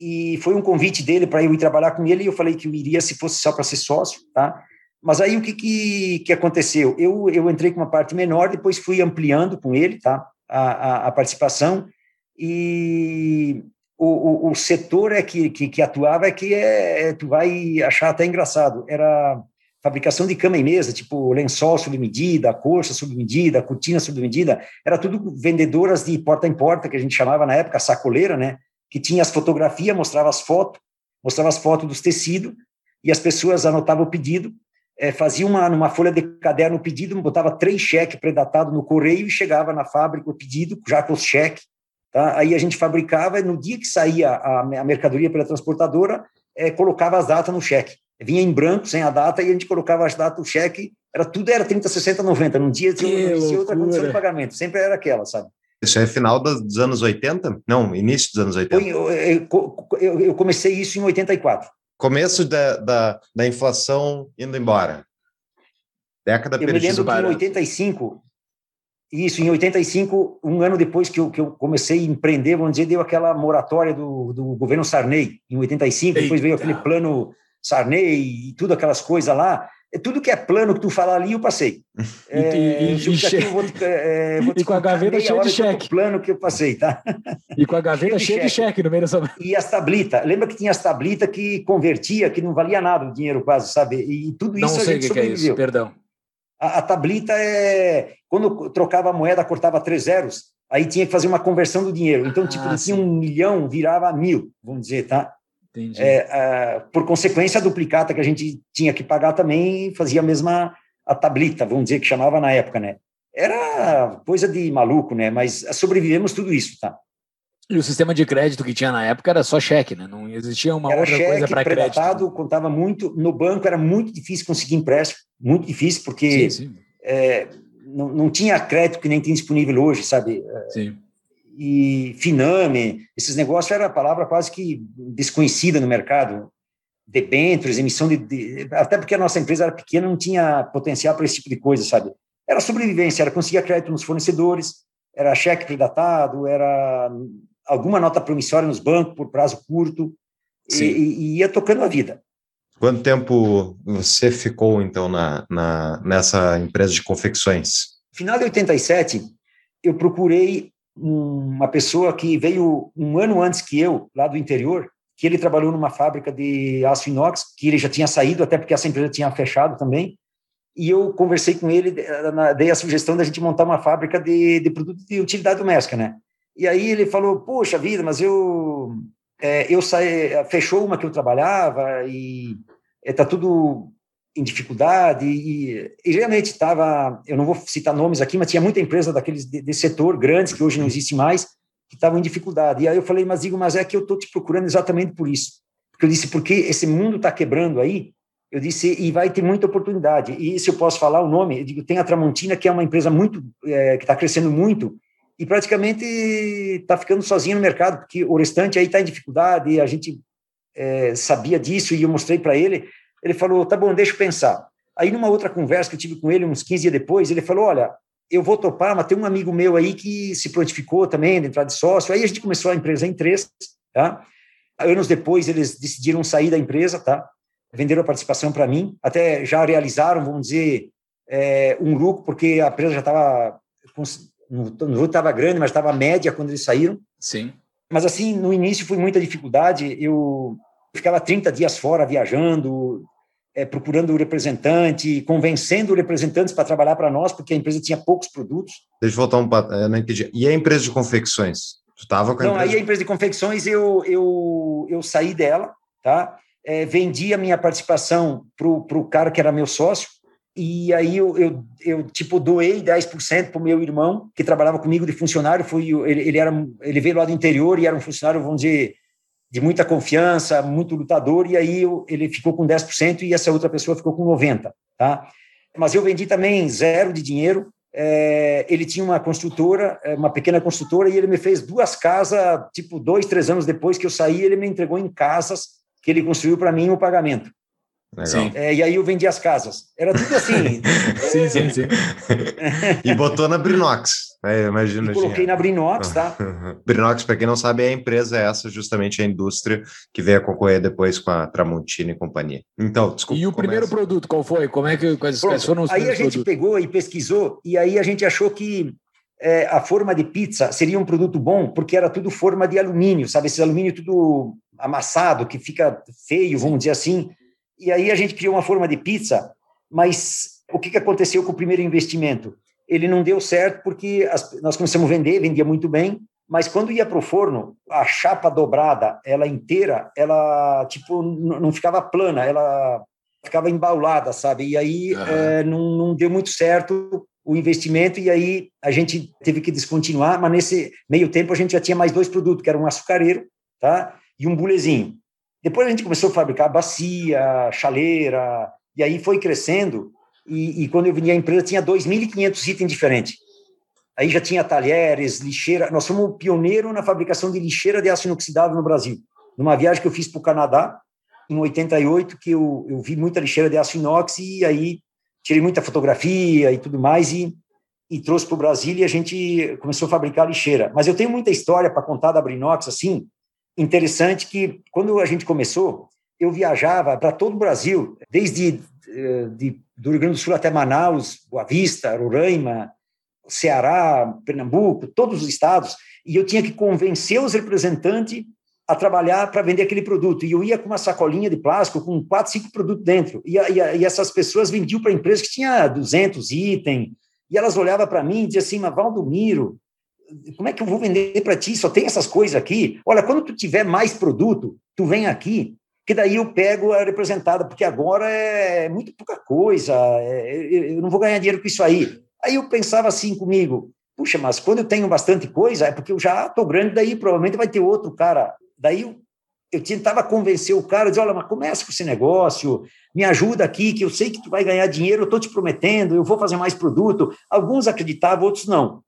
E foi um convite dele para eu ir trabalhar com ele, e eu falei que eu iria se fosse só para ser sócio, tá? Mas aí o que, que, que aconteceu? Eu, eu entrei com uma parte menor, depois fui ampliando com ele, tá? a, a, a participação, e o, o, o setor é que, que, que, atuava é que é, é, tu vai achar até engraçado. Era fabricação de cama e mesa, tipo lençol sob medida, colcha sob medida, cortina sob medida, era tudo vendedoras de porta em porta, que a gente chamava na época sacoleira, né? Que tinha as fotografias, mostrava as fotos, mostrava as fotos dos tecidos, e as pessoas anotavam o pedido, é, fazia uma numa folha de caderno o pedido, botava três cheques predatados no correio e chegava na fábrica o pedido já com os cheques Tá? Aí a gente fabricava, e no dia que saía a, a mercadoria pela transportadora, é, colocava as datas no cheque. Vinha em branco, sem a data, e a gente colocava as datas no cheque, era tudo era 30, 60, 90. Num dia tinha outra condição de pagamento, sempre era aquela, sabe? Isso é final dos anos 80? Não, início dos anos 80. Eu, eu, eu comecei isso em 84. Começo da, da, da inflação indo embora. Década eu me lembro que em 85, isso, em 85, um ano depois que eu, que eu comecei a empreender, vamos dizer, deu aquela moratória do, do governo Sarney, em 85, Eita. depois veio aquele plano Sarney e tudo aquelas coisas lá. É tudo que é plano que tu falar ali, eu passei. E, é, e, e, vou, é, vou e com a gaveta cheia de cheque. plano que eu passei, tá? E com a gaveta cheia de, cheque. no meio dessa... E as tablitas. Lembra que tinha as tablitas que convertia, que não valia nada o dinheiro quase, sabe? E tudo isso não a gente que sobreviveu. Que é isso, perdão. A, a tablita é. Quando trocava a moeda, cortava três zeros, aí tinha que fazer uma conversão do dinheiro. Então, tipo, ah, tinha um milhão, virava mil, vamos dizer, tá? Entendi. É, por consequência, a duplicata que a gente tinha que pagar também fazia a mesma a tablita, vamos dizer, que chamava na época, né? Era coisa de maluco, né? Mas sobrevivemos tudo isso, tá? E o sistema de crédito que tinha na época era só cheque, né? Não existia uma era outra cheque, coisa para crédito. contava muito. No banco era muito difícil conseguir empréstimo, muito difícil, porque sim, sim. É, não, não tinha crédito que nem tem disponível hoje, sabe? É, sim. E Finame, esses negócios era a palavra quase que desconhecida no mercado. Debêntures, emissão de, de. Até porque a nossa empresa era pequena, não tinha potencial para esse tipo de coisa, sabe? Era sobrevivência, era conseguir crédito nos fornecedores, era cheque predatado, era alguma nota promissória nos bancos por prazo curto, e, e, ia tocando a vida. Quanto tempo você ficou, então, na, na, nessa empresa de confecções? Final de 87, eu procurei uma pessoa que veio um ano antes que eu, lá do interior, que ele trabalhou numa fábrica de aço inox, que ele já tinha saído, até porque essa empresa tinha fechado também, e eu conversei com ele, dei a sugestão da gente montar uma fábrica de, de produtos de utilidade doméstica, né? E aí ele falou, poxa vida, mas eu é, eu saí, fechou uma que eu trabalhava e está é, tudo em dificuldade e, e realmente estava, eu não vou citar nomes aqui, mas tinha muita empresa daqueles de, de setor grandes que hoje não existe mais que estavam em dificuldade. E aí eu falei, mas digo, mas é que eu estou te procurando exatamente por isso. Porque eu disse, porque esse mundo está quebrando aí, eu disse, e vai ter muita oportunidade. E se eu posso falar o nome, eu digo, tem a Tramontina, que é uma empresa muito, é, que está crescendo muito, e praticamente está ficando sozinho no mercado, porque o restante aí está em dificuldade, e a gente é, sabia disso, e eu mostrei para ele, ele falou, tá bom, deixa eu pensar. Aí, numa outra conversa que eu tive com ele, uns 15 dias depois, ele falou, olha, eu vou topar, mas tem um amigo meu aí que se prontificou também de entrar de sócio, aí a gente começou a empresa em três, tá? Anos depois, eles decidiram sair da empresa, tá? Venderam a participação para mim, até já realizaram, vamos dizer, é, um lucro, porque a empresa já estava lucro estava grande, mas estava média quando eles saíram. Sim. Mas assim, no início foi muita dificuldade. Eu ficava 30 dias fora viajando, é, procurando o representante, convencendo representantes para trabalhar para nós, porque a empresa tinha poucos produtos. Deixa eu voltar um pouco, não entendi. E a empresa de confecções? Tu estava com a Não, empresa? aí a empresa de confecções eu, eu, eu saí dela, tá? É, vendi a minha participação para o cara que era meu sócio, e aí eu, eu, eu tipo, doei 10% para o meu irmão, que trabalhava comigo de funcionário, foi, ele, ele, era, ele veio lá do interior e era um funcionário, vamos dizer, de muita confiança, muito lutador, e aí eu, ele ficou com 10% e essa outra pessoa ficou com 90%, tá? Mas eu vendi também zero de dinheiro, é, ele tinha uma construtora, é, uma pequena construtora, e ele me fez duas casas, tipo, dois, três anos depois que eu saí, ele me entregou em casas que ele construiu para mim o pagamento. É, e aí eu vendi as casas. Era tudo assim. sim, sim, sim. e botou na Brinox. É, imagina. E coloquei na Brinox, tá? Brinox, para quem não sabe, é a empresa essa, justamente a indústria que veio a concorrer depois com a Tramontina e companhia. Então, desculpa. E o começa. primeiro produto, qual foi? Como é que quais, quais foram os aí a gente produtos? pegou e pesquisou, e aí a gente achou que é, a forma de pizza seria um produto bom, porque era tudo forma de alumínio, sabe? Esse alumínio tudo amassado, que fica feio, vamos dizer assim. E aí a gente criou uma forma de pizza, mas o que, que aconteceu com o primeiro investimento? Ele não deu certo porque as, nós começamos a vender, vendia muito bem, mas quando ia para o forno, a chapa dobrada, ela inteira, ela tipo não ficava plana, ela ficava embaulada, sabe? E aí é, não, não deu muito certo o investimento e aí a gente teve que descontinuar, mas nesse meio tempo a gente já tinha mais dois produtos, que era um açucareiro, tá? E um bulezinho. Depois a gente começou a fabricar bacia, chaleira, e aí foi crescendo. E, e quando eu vim à empresa, tinha 2.500 itens diferentes. Aí já tinha talheres, lixeira. Nós fomos pioneiro na fabricação de lixeira de aço inoxidável no Brasil. Numa viagem que eu fiz para o Canadá, em 88, que eu, eu vi muita lixeira de aço inox, e aí tirei muita fotografia e tudo mais, e, e trouxe para o Brasil, e a gente começou a fabricar lixeira. Mas eu tenho muita história para contar da Brinox, assim, interessante que quando a gente começou, eu viajava para todo o Brasil, desde eh, de, do Rio Grande do Sul até Manaus, Boa Vista, Roraima, Ceará, Pernambuco, todos os estados, e eu tinha que convencer os representantes a trabalhar para vender aquele produto. E eu ia com uma sacolinha de plástico com quatro, cinco produtos dentro. E, e, e essas pessoas vendiam para empresas que tinha 200 itens. E elas olhavam para mim e diziam assim, mas Valdomiro, como é que eu vou vender para ti? Só tem essas coisas aqui. Olha, quando tu tiver mais produto, tu vem aqui, que daí eu pego a representada, porque agora é muito pouca coisa, é, eu não vou ganhar dinheiro com isso aí. Aí eu pensava assim comigo, puxa, mas quando eu tenho bastante coisa, é porque eu já estou grande, daí provavelmente vai ter outro cara. Daí eu, eu tentava convencer o cara, dizer, olha, mas começa com esse negócio, me ajuda aqui, que eu sei que tu vai ganhar dinheiro, eu estou te prometendo, eu vou fazer mais produto. Alguns acreditavam, outros não.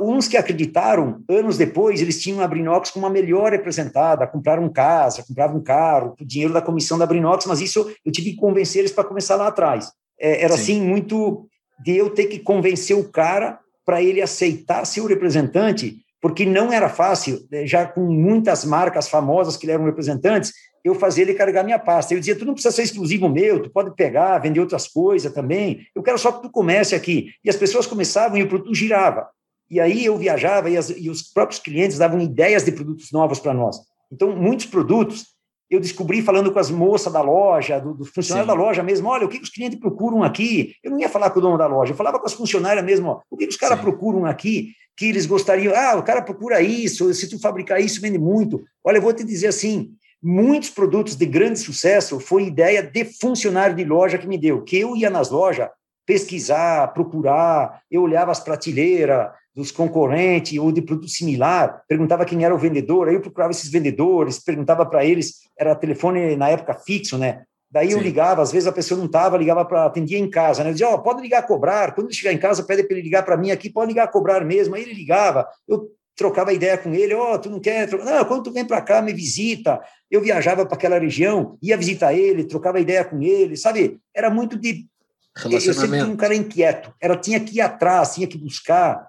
Uns que acreditaram, anos depois, eles tinham a Brinox com uma melhor representada, compraram casa, compravam um carro, o dinheiro da comissão da Brinox, mas isso eu tive que convencer eles para começar lá atrás. É, era Sim. assim, muito de eu ter que convencer o cara para ele aceitar ser o representante, porque não era fácil, já com muitas marcas famosas que eram representantes, eu fazer ele carregar minha pasta. Eu dizia, tu não precisa ser exclusivo meu, tu pode pegar, vender outras coisas também, eu quero só que tu comece aqui. E as pessoas começavam e o produto girava. E aí eu viajava e, as, e os próprios clientes davam ideias de produtos novos para nós. Então, muitos produtos eu descobri falando com as moças da loja, do, do funcionário Sim. da loja mesmo, olha, o que os clientes procuram aqui? Eu não ia falar com o dono da loja, eu falava com as funcionárias mesmo, ó, o que os caras procuram aqui que eles gostariam? Ah, o cara procura isso, se tu fabricar isso, vende muito. Olha, eu vou te dizer assim, muitos produtos de grande sucesso foi ideia de funcionário de loja que me deu, que eu ia nas lojas pesquisar, procurar, eu olhava as prateleiras dos concorrentes ou de produto similar, perguntava quem era o vendedor, aí eu procurava esses vendedores, perguntava para eles, era telefone na época fixo, né? Daí eu Sim. ligava, às vezes a pessoa não estava, ligava para atendia em casa, né? Eu dizia, ó, pode ligar a cobrar. Quando ele chegar em casa, pede para ele ligar para mim aqui, pode ligar a cobrar mesmo. Aí ele ligava, eu trocava ideia com ele, ó, tu não quer? Não, quando tu vem para cá, me visita. Eu viajava para aquela região, ia visitar ele, trocava ideia com ele, sabe? Era muito de eu sempre fui um cara inquieto. Ela tinha que ir atrás, tinha que buscar.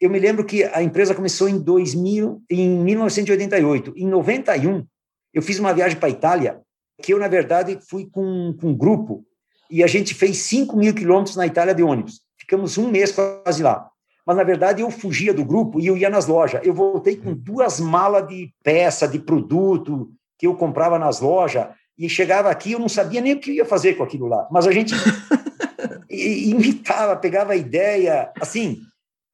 Eu me lembro que a empresa começou em 2000, em 1988. Em 91, eu fiz uma viagem para a Itália, que eu, na verdade, fui com, com um grupo, e a gente fez 5 mil quilômetros na Itália de ônibus. Ficamos um mês quase lá. Mas, na verdade, eu fugia do grupo e eu ia nas lojas. Eu voltei com duas malas de peça, de produto que eu comprava nas lojas, e chegava aqui, eu não sabia nem o que eu ia fazer com aquilo lá. Mas a gente imitava, pegava a ideia, assim.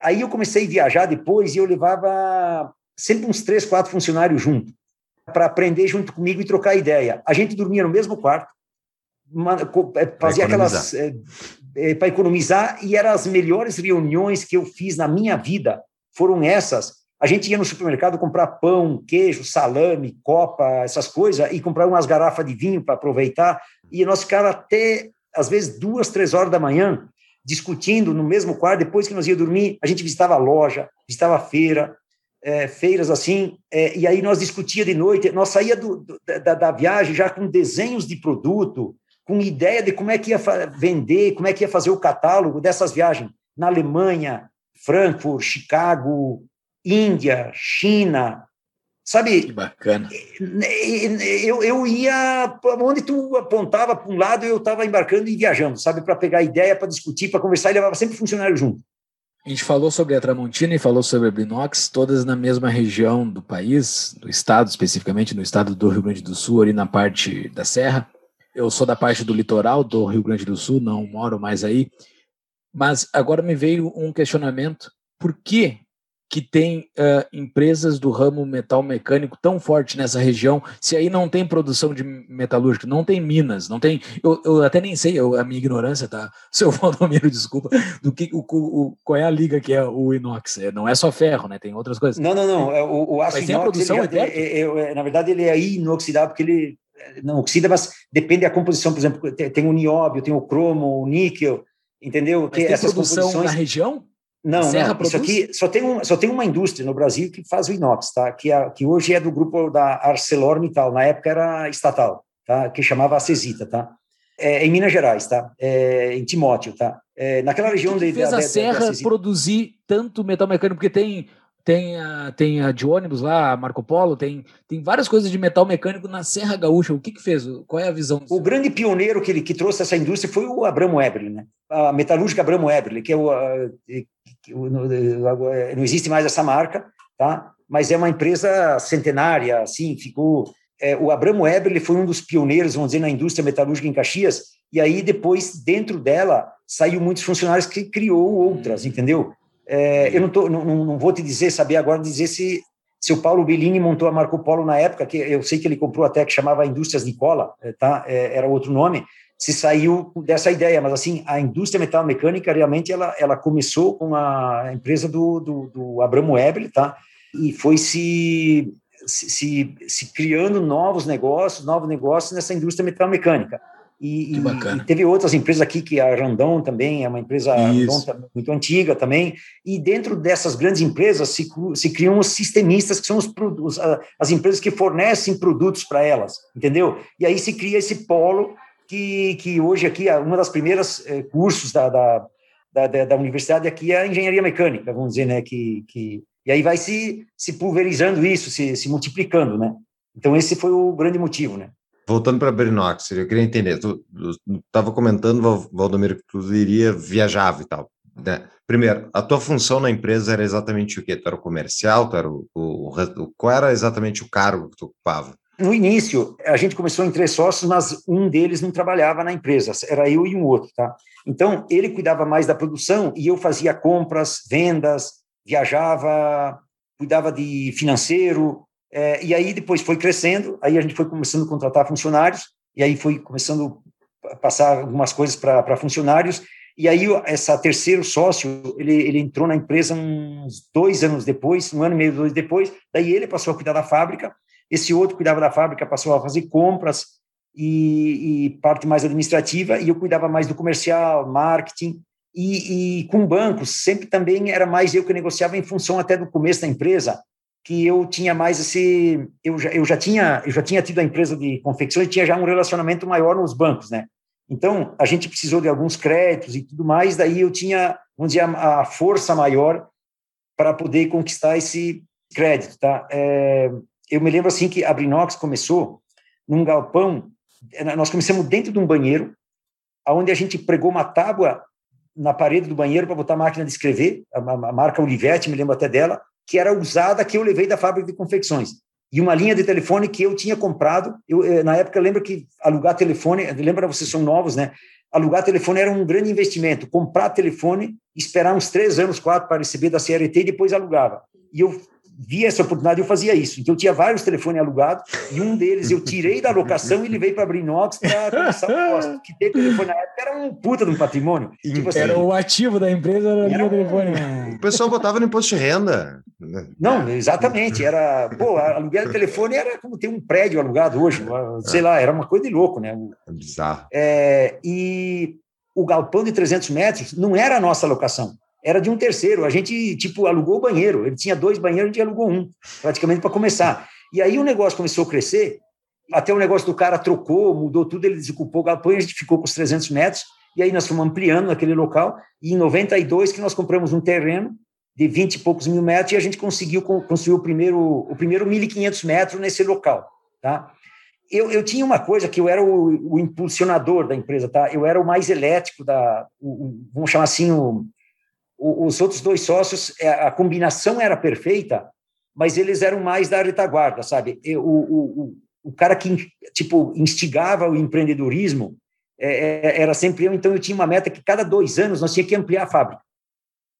Aí eu comecei a viajar depois e eu levava sempre uns três, quatro funcionários junto para aprender junto comigo e trocar ideia. A gente dormia no mesmo quarto, eh, fazia aquelas para economizar e eram as melhores reuniões que eu fiz na minha vida. Foram essas. A gente ia no supermercado comprar pão, queijo, salame, copa, essas coisas e comprar umas garrafas de vinho para aproveitar. E nós ficava até às vezes duas, três horas da manhã discutindo no mesmo quarto. Depois que nós ia dormir, a gente visitava a loja, visitava a feira, eh, feiras assim. eh, e aí nós discutia de noite. Nós saía do, do- da, da viagem já com desenhos de produto, com ideia de como é que ia vender, como é que ia fazer o catálogo dessas viagens na Alemanha, Frankfurt, Chicago, Índia, China, Que sabe? bacana. Eu, eu ia onde tu apontava para um lado, eu estava embarcando e viajando, sabe? Para pegar ideia, para discutir, para conversar, e levava sempre funcionário junto. A gente falou sobre a Tramontina e falou sobre a Brinox, todas na mesma região do país, do estado especificamente, no estado do Rio Grande do Sul, ali na parte da Serra. Eu sou da parte do litoral do Rio Grande do Sul, não moro mais aí. Mas agora me veio um questionamento: por que que tem uh, empresas do ramo metal mecânico tão forte nessa região, se aí não tem produção de metalúrgica, não tem minas, não tem. Eu, eu até nem sei, eu, a minha ignorância, tá? Seu Valdomiro, desculpa, do que o, o, qual é a liga que é o inox? É, não é só ferro, né? Tem outras coisas. Não, não, não. é, O, o aço Mas inox, produção ele é- é- é- na verdade, ele é inoxidável porque ele não oxida, mas depende da composição. Por exemplo, tem, tem o nióbio, tem o cromo, o níquel, entendeu? Mas Que tem essas produção na composições região? Não, A Serra não. Isso aqui só tem, um, só tem uma indústria no Brasil que faz o inox, tá? Que, é, que hoje é do grupo da ArcelorMittal. Na época era estatal, tá? Que chamava Acesita, tá? É, em Minas Gerais, tá? É, em Timóteo, tá? É, naquela região que de, fez da- a da- da Serra Acesita. produzir tanto metal mecânico? Porque tem, tem, a, tem a de ônibus lá, a Marco Polo, tem, tem várias coisas de metal mecânico na Serra Gaúcha. O que que fez? Qual é a visão? O grande pioneiro que, ele, que trouxe essa indústria foi o Abramo Eberle, né? A metalúrgica Abramo Eberle, que é o, agora não existe mais essa marca, tá? Mas é uma empresa centenária, assim, ficou. é, o Abramo Eberle foi um dos pioneiros, vamos dizer, na indústria metalúrgica em Caxias. E aí depois dentro dela saiu muitos funcionários que criou outras, entendeu? É, eu não, tô, não, não vou te dizer, saber agora dizer se se o Paulo Bellini montou a Marco Polo na época, que eu sei que ele comprou até que chamava Indústrias Nicola, eh, tá? Eh, era outro nome, se saiu dessa ideia, mas assim, a indústria metal mecânica realmente ela, ela começou com a empresa do, do, do Abramo Eberle, tá? E foi se, se, se, criando novos negócios, novos negócios nessa indústria metal mecânica. E, e- e teve outras empresas aqui, que a Randon também é uma empresa. Randon muito antiga também, e dentro dessas grandes empresas se, se criam os sistemistas, que são os, os, as empresas que fornecem produtos para elas, entendeu? E aí se cria esse polo que, que hoje aqui, uma das primeiras eh, cursos da, da, da, da- da universidade aqui é a engenharia mecânica, vamos dizer, né? Que, que, e aí vai se, se pulverizando isso, se, se multiplicando, né? Então esse foi o grande motivo, né? Voltando para a Brinox, eu queria entender. Tu estava comentando, Val- Valdomiro, que tu iria, viajava e tal. Né? Primeiro, a tua função na empresa era exatamente o quê? Tu era o comercial? Tu era o, o, o- qual era exatamente o cargo que tu ocupava? No início, a gente começou em três sócios, mas um deles não trabalhava na empresa, era eu e um outro, tá? Então, ele cuidava mais da produção e eu fazia compras, vendas, viajava, cuidava de financeiro, eh, e aí depois foi crescendo, aí a gente foi começando a contratar funcionários, e aí foi começando a passar algumas coisas para funcionários, e aí essa terceiro sócio, ele, ele entrou na empresa uns dois anos depois, um ano e meio, dois depois, daí ele passou a cuidar da fábrica, esse outro cuidava da fábrica, passou a fazer compras, e, e, parte mais administrativa, e eu cuidava mais do comercial, marketing, e, e, com bancos, sempre também era mais eu que negociava em função até do começo da empresa, que eu tinha mais esse, eu já, eu já tinha, eu já tinha tido a empresa de confecção e tinha já um relacionamento maior nos bancos, né? Então, a gente precisou de alguns créditos e tudo mais, daí eu tinha, vamos dizer, a, força maior para poder conquistar esse crédito, tá? É, eu me lembro, assim, que a Brinox começou num galpão, nós começamos dentro de um banheiro, onde a gente pregou uma tábua na parede do banheiro para botar a máquina de escrever, a, a marca Olivetti, me lembro até dela, que era usada que eu levei da fábrica de confecções e uma linha de telefone que eu tinha comprado. Eu, eh, na época, eu lembro que alugar telefone, lembra, vocês são novos, né? Alugar telefone era um grande investimento. Comprar telefone, esperar uns três anos, quatro, para receber da CRT e depois alugava. E eu via essa oportunidade, eu fazia isso. Então, eu tinha vários telefones alugados, e um deles eu tirei da locação e levei para Brinox para começar o negócio. Que ter telefone na época era um puta de um patrimônio. Tipo assim, era o ativo da empresa, era, era o telefone. O pessoal botava no imposto de renda. Não, exatamente. Era, pô, aluguel de telefone era como ter um prédio alugado hoje, sei lá, era uma coisa de louco, né? É bizarro. É, e o galpão de 300 metros não era a nossa locação era de um terceiro. A gente, tipo, alugou o banheiro. Ele tinha dois banheiros, a gente alugou um, praticamente para começar. E aí o negócio começou a crescer, até o negócio do cara trocou, mudou tudo, ele desocupou o galpão e a gente ficou com os 300 metros. E aí nós fomos ampliando naquele local. E em 92 que nós compramos um terreno de 20 e poucos mil metros e a gente conseguiu construir o primeiro, o primeiro 1.500 metros nesse local, tá? Eu, eu tinha uma coisa que eu era o, o impulsionador da empresa, tá? Eu era o mais elétrico da, o, o, vamos chamar assim, o, os outros dois sócios, é, a combinação era perfeita, mas eles eram mais da retaguarda, sabe? O, o, o cara que, tipo, instigava o empreendedorismo é, é, era sempre eu, então eu tinha uma meta que cada dois anos nós tínhamos que ampliar a fábrica,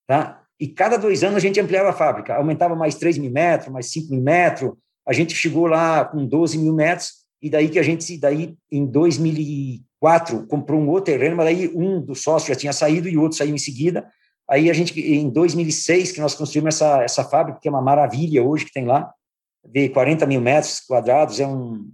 tá? E cada dois anos a gente ampliava a fábrica, aumentava mais 3 mil metros, mais 5 mil metros, a gente chegou lá com 12 mil metros, e daí que a gente, daí em 2004, comprou um outro terreno, mas daí um dos sócios já tinha saído e o outro saiu em seguida, Aí a gente, em 2006, que nós construímos essa, essa fábrica, que é uma maravilha hoje que tem lá, de 40 mil metros quadrados, é, um,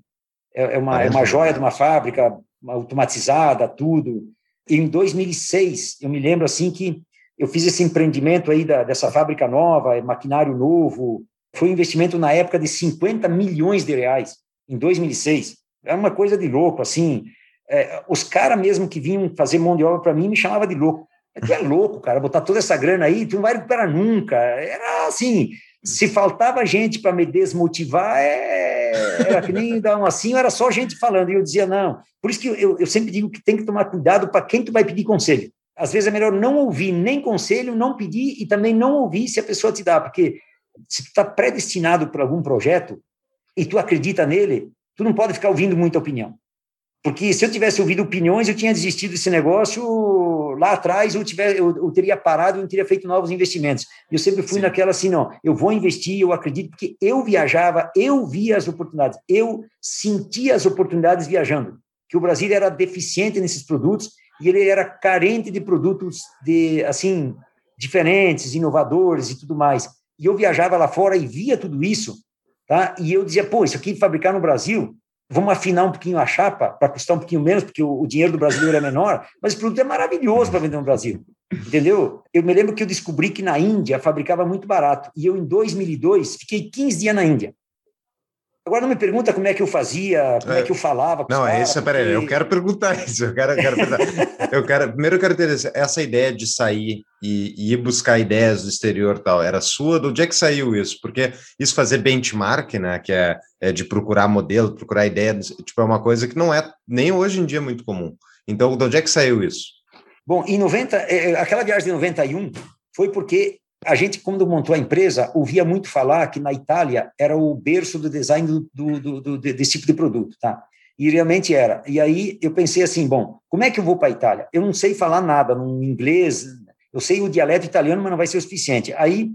é, é uma, é uma joia de uma fábrica automatizada, tudo. E em 2006, eu me lembro assim que eu fiz esse empreendimento aí da, dessa fábrica nova, maquinário novo, foi um investimento na época de 50 milhões de reais, em 2006. É uma coisa de louco, assim. É, os caras mesmo que vinham fazer mão de obra para mim me chamavam de louco. Tu é louco, cara, botar toda essa grana aí, tu não vai recuperar nunca. Era assim, se faltava gente para me desmotivar, é, era que nem dar um assim, era só gente falando. E eu dizia, não. Por isso que eu, eu sempre digo que tem que tomar cuidado para quem tu vai pedir conselho. Às vezes é melhor não ouvir nem conselho, não pedir e também não ouvir se a pessoa te dá, porque se tu está predestinado para algum projeto e tu acredita nele, tu não pode ficar ouvindo muita opinião. Porque se eu tivesse ouvido opiniões, eu tinha desistido desse negócio lá atrás, eu, tiver, eu, eu teria parado e não teria feito novos investimentos. Eu sempre fui Sim. naquela assim, não, eu vou investir, eu acredito, porque eu viajava, eu via as oportunidades, eu sentia as oportunidades viajando. Que o Brasil era deficiente nesses produtos e ele era carente de produtos de assim diferentes, inovadores e tudo mais. E eu viajava lá fora e via tudo isso, tá? E eu dizia, pô, isso aqui fabricar no Brasil vamos afinar um pouquinho a chapa para custar um pouquinho menos, porque o, o, dinheiro do brasileiro é menor, mas o produto é maravilhoso para vender no Brasil, entendeu? Eu me lembro que eu descobri que na Índia fabricava muito barato, e eu, em 2002, fiquei 15 dias na Índia. Agora não me pergunta como é que eu fazia, como é, é que eu falava. Não, é isso, peraí, porque... eu quero perguntar isso. Eu quero, eu quero, eu quero primeiro eu quero ter essa ideia de sair e, e, ir buscar ideias do exterior tal. Era sua? De onde é que saiu isso? Porque isso fazer benchmark, né, que é, é de procurar modelo, procurar ideia, tipo, é uma coisa que não é nem hoje em dia muito comum. Então, de onde é que saiu isso? Bom, em 90, é, aquela viagem de 91 foi porque a gente, quando montou a empresa, ouvia muito falar que na Itália era o berço do design do, do, do, desse tipo de produto, tá? E realmente era. E aí eu pensei assim, bom, como é que eu vou para a Itália? Eu não sei falar nada no inglês, eu sei o dialeto italiano, mas não vai ser o suficiente. Aí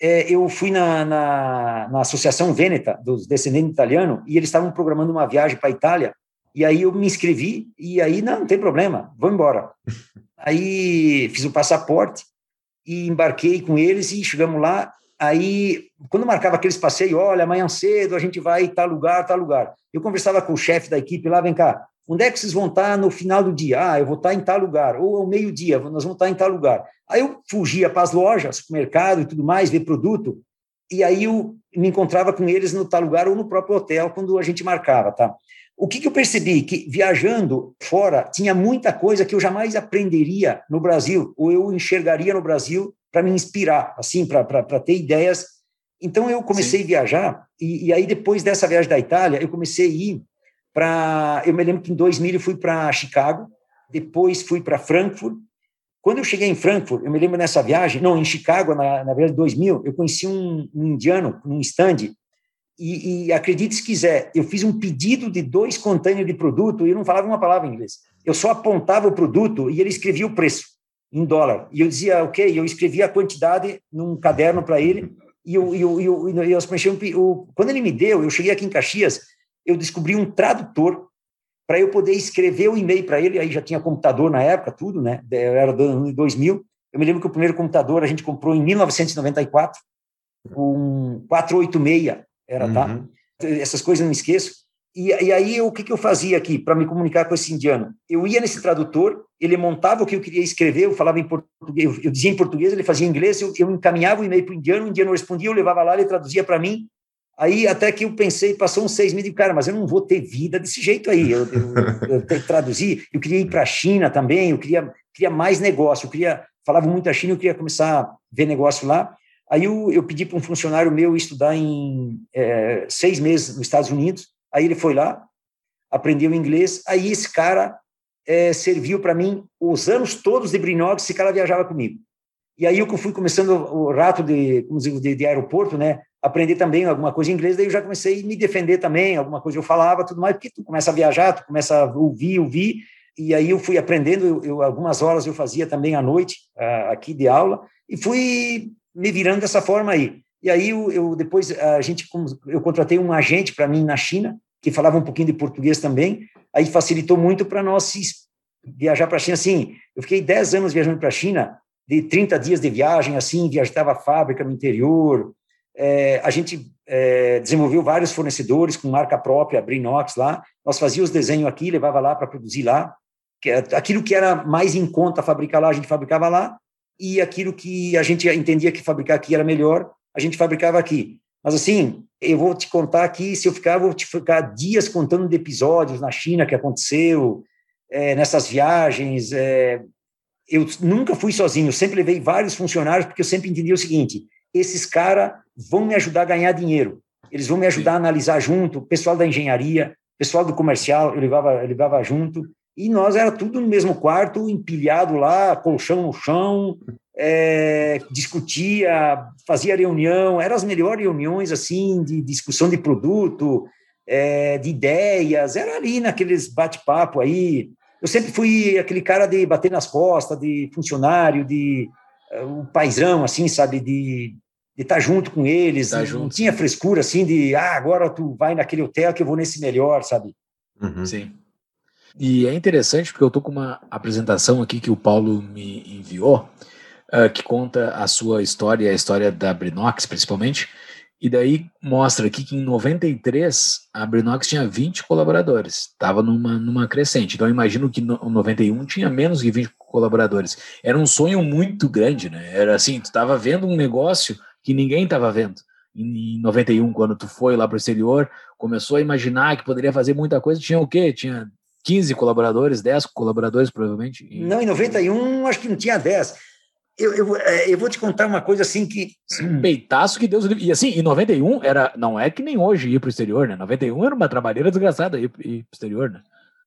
é, eu fui na, na, na Associação Vêneta, dos descendentes italianos, e eles estavam programando uma viagem para a Itália, e aí eu me inscrevi, e aí, não, não tem problema, vou embora. Aí fiz o passaporte, e embarquei com eles e chegamos lá. aí, quando marcava aqueles passeios, olha, amanhã cedo a gente vai tal lugar, tal lugar. Eu conversava com o chefe da equipe lá, vem cá, onde é que vocês vão estar no final do dia? Ah, eu vou estar em tal lugar. Ou ao meio-dia, nós vamos estar em tal lugar. Aí eu fugia para as lojas, supermercado e tudo mais, ver produto, e aí eu me encontrava com eles no tal lugar ou no próprio hotel, quando a gente marcava, tá? O que, que eu percebi? Que viajando fora, tinha muita coisa que eu jamais aprenderia no Brasil, ou eu enxergaria no Brasil para me inspirar, assim, para ter ideias. Então eu comecei Sim. a viajar, e, e, aí depois dessa viagem da Itália, eu comecei a ir para. Eu me lembro que em 2000 eu fui para Chicago, depois fui para Frankfurt. Quando eu cheguei em Frankfurt, eu me lembro nessa viagem, não, em Chicago, na, na verdade, 2000, eu conheci um, um indiano num stand e, e acredite se quiser, eu fiz um pedido de dois containers de produto e eu não falava uma palavra em inglês. Eu só apontava o produto e ele escrevia o preço em dólar. E eu dizia, ok, eu escrevia a quantidade num caderno para ele e eu, eu, eu, eu, eu, eu, quando ele me deu, eu cheguei aqui em Caxias, eu descobri um tradutor para eu poder escrever o e-mail para ele, aí já tinha computador na época, tudo, né? Era do ano 2000. Eu me lembro que o primeiro computador a gente comprou em 1994, um 486 era, tá? uhum. tá? Essas coisas eu não esqueço. E, e aí, o que, que eu fazia aqui para me comunicar com esse indiano? Eu ia nesse tradutor, ele montava o que eu queria escrever, eu falava em português, eu, eu dizia em português, ele fazia em inglês, eu, eu encaminhava o e-mail para o indiano, o indiano respondia, eu levava lá, ele traduzia para mim. Aí, até que eu pensei, passou uns seis meses, cara, mas eu não vou ter vida desse jeito aí. Eu, eu, eu, eu traduzir, eu queria ir para a China também, eu queria, queria mais negócio, eu queria, falava muito a China, eu queria começar a ver negócio lá. Aí eu, eu pedi para um funcionário meu estudar em é, seis meses nos Estados Unidos. Aí ele foi lá, aprendeu inglês. Aí esse cara é, serviu para mim os anos todos de Brinox. Esse cara viajava comigo. E aí eu fui começando o rato de, de, de aeroporto, né? Aprender também alguma coisa em inglês. Daí eu já comecei a me defender também. Alguma coisa eu falava, tudo mais. Porque tu começa a viajar, tu começa a ouvir, ouvir. E aí eu fui aprendendo. Eu, eu algumas horas eu fazia também à noite uh, aqui de aula e fui me virando dessa forma aí. E aí eu, eu depois a gente eu contratei um agente para mim na China que falava um pouquinho de português também. Aí facilitou muito para nós viajar para a China. Assim, eu fiquei 10 anos viajando para a China, de 30 dias de viagem, assim, viajava a fábrica no interior. É, a gente é, desenvolveu vários fornecedores com marca própria, Brinox lá. Nós fazíamos os desenhos aqui, levava lá para produzir lá. É, aquilo que era mais em conta fabricar lá, a gente fabricava lá e aquilo que a gente entendia que fabricar aqui era melhor, a gente fabricava aqui. Mas assim, eu vou te contar aqui, se eu ficar, vou te ficar dias contando de episódios na China que aconteceu, é, nessas viagens. É, eu nunca fui sozinho, sempre levei vários funcionários, porque eu sempre entendi o seguinte: esses caras vão me ajudar a ganhar dinheiro, eles vão me ajudar Sim. a analisar junto, pessoal da engenharia, pessoal do comercial, eu levava, eu levava junto, e nós era tudo no mesmo quarto, empilhado lá, colchão no chão, é, discutia, fazia reunião, eram as melhores reuniões assim de discussão de produto, é, de ideias, era ali naqueles bate-papo aí. Eu sempre fui aquele cara de bater nas costas, de funcionário, de um paizão, assim, sabe, de estar junto com eles, tá não tinha frescura assim de ah, agora tu vai naquele hotel que eu vou nesse melhor, sabe? Uhum. Sim. E é interessante porque eu estou com uma apresentação aqui que o Paulo me enviou, uh, que conta a sua história, a história da Brinox principalmente, e daí mostra aqui que em 93 a Brinox tinha 20 colaboradores, estava numa, numa crescente. Então imagino que no 91 tinha menos que 20 colaboradores. Era um sonho muito grande, né? Era assim, tu estava vendo um negócio que ninguém estava vendo. Em 91, quando tu foi lá para o exterior, começou a imaginar que poderia fazer muita coisa, tinha o quê? Tinha 15 colaboradores, 10 colaboradores, provavelmente? Não, em 91 acho que não tinha 10. Eu, eu, é, eu vou te contar uma coisa assim que. Peitaço que Deus E assim, em 91 era. Não é que nem hoje ir para o exterior, né? 91 era uma trabalheira desgraçada ir para o exterior, né?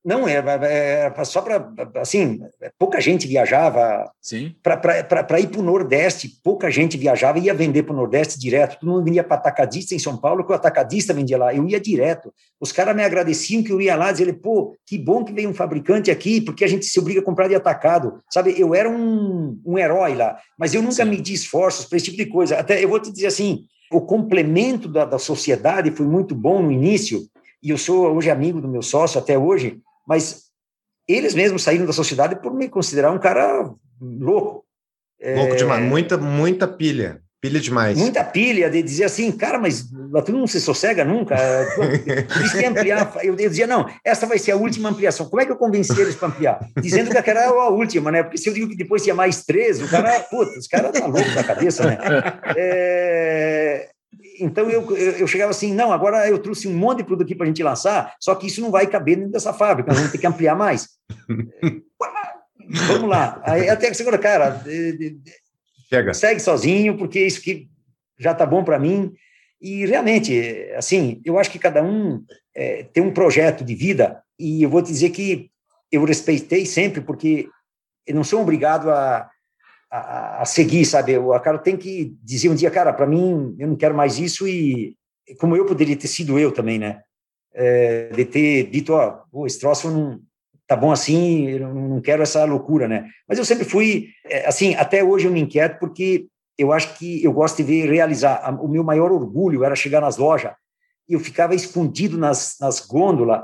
Não, era, era só para, assim, pouca gente viajava. Para ir para o Nordeste, pouca gente viajava e ia vender para o Nordeste direto. Todo mundo vinha para atacadista em São Paulo, que o atacadista vendia lá. Eu ia direto. Os caras me agradeciam que eu ia lá, dizer, pô, que bom que veio um fabricante aqui, porque a gente se obriga a comprar de atacado. Sabe, eu era um, um herói lá, mas eu nunca Sim. medi esforços para esse tipo de coisa. Até eu vou te dizer assim, o complemento da, da sociedade foi muito bom no início, e eu sou hoje amigo do meu sócio até hoje, mas eles mesmos saíram da sociedade por me considerar um cara louco. Louco é... demais, muita, muita pilha. Pilha demais. Muita pilha de dizer assim, cara, mas tu não se sossega nunca. Por isso que ampliar. Eu, dizia, não, essa vai ser a última ampliação. Como é que eu convenci eles para ampliar? Dizendo que aquela era a última, né? Porque se eu digo que depois tinha mais três, o cara, puta, os caras tá louco da cabeça, né? É, então eu, eu, chegava assim, não, agora eu trouxe um monte de produto aqui para a gente lançar, só que isso não vai caber dentro dessa fábrica, nós vamos ter que ampliar mais. Vamos lá. Aí até que segunda, cara, Chega. segue sozinho, porque isso que já está bom para mim. E realmente, assim, eu acho que cada um é, tem um projeto de vida, e eu vou te dizer que eu respeitei sempre, porque eu não sou obrigado a, a, seguir, sabe? O cara tem que dizer um dia, cara, para mim, eu não quero mais isso, e como eu poderia ter sido eu também, né? É, de ter dito, ó, oh, esse troço não, tá bom assim, eu não quero essa loucura, né? Mas eu sempre fui, é, assim, até hoje eu me inquieto porque eu acho que eu gosto de ver realizar. O meu maior orgulho era chegar nas lojas e eu ficava escondido nas, nas gôndolas,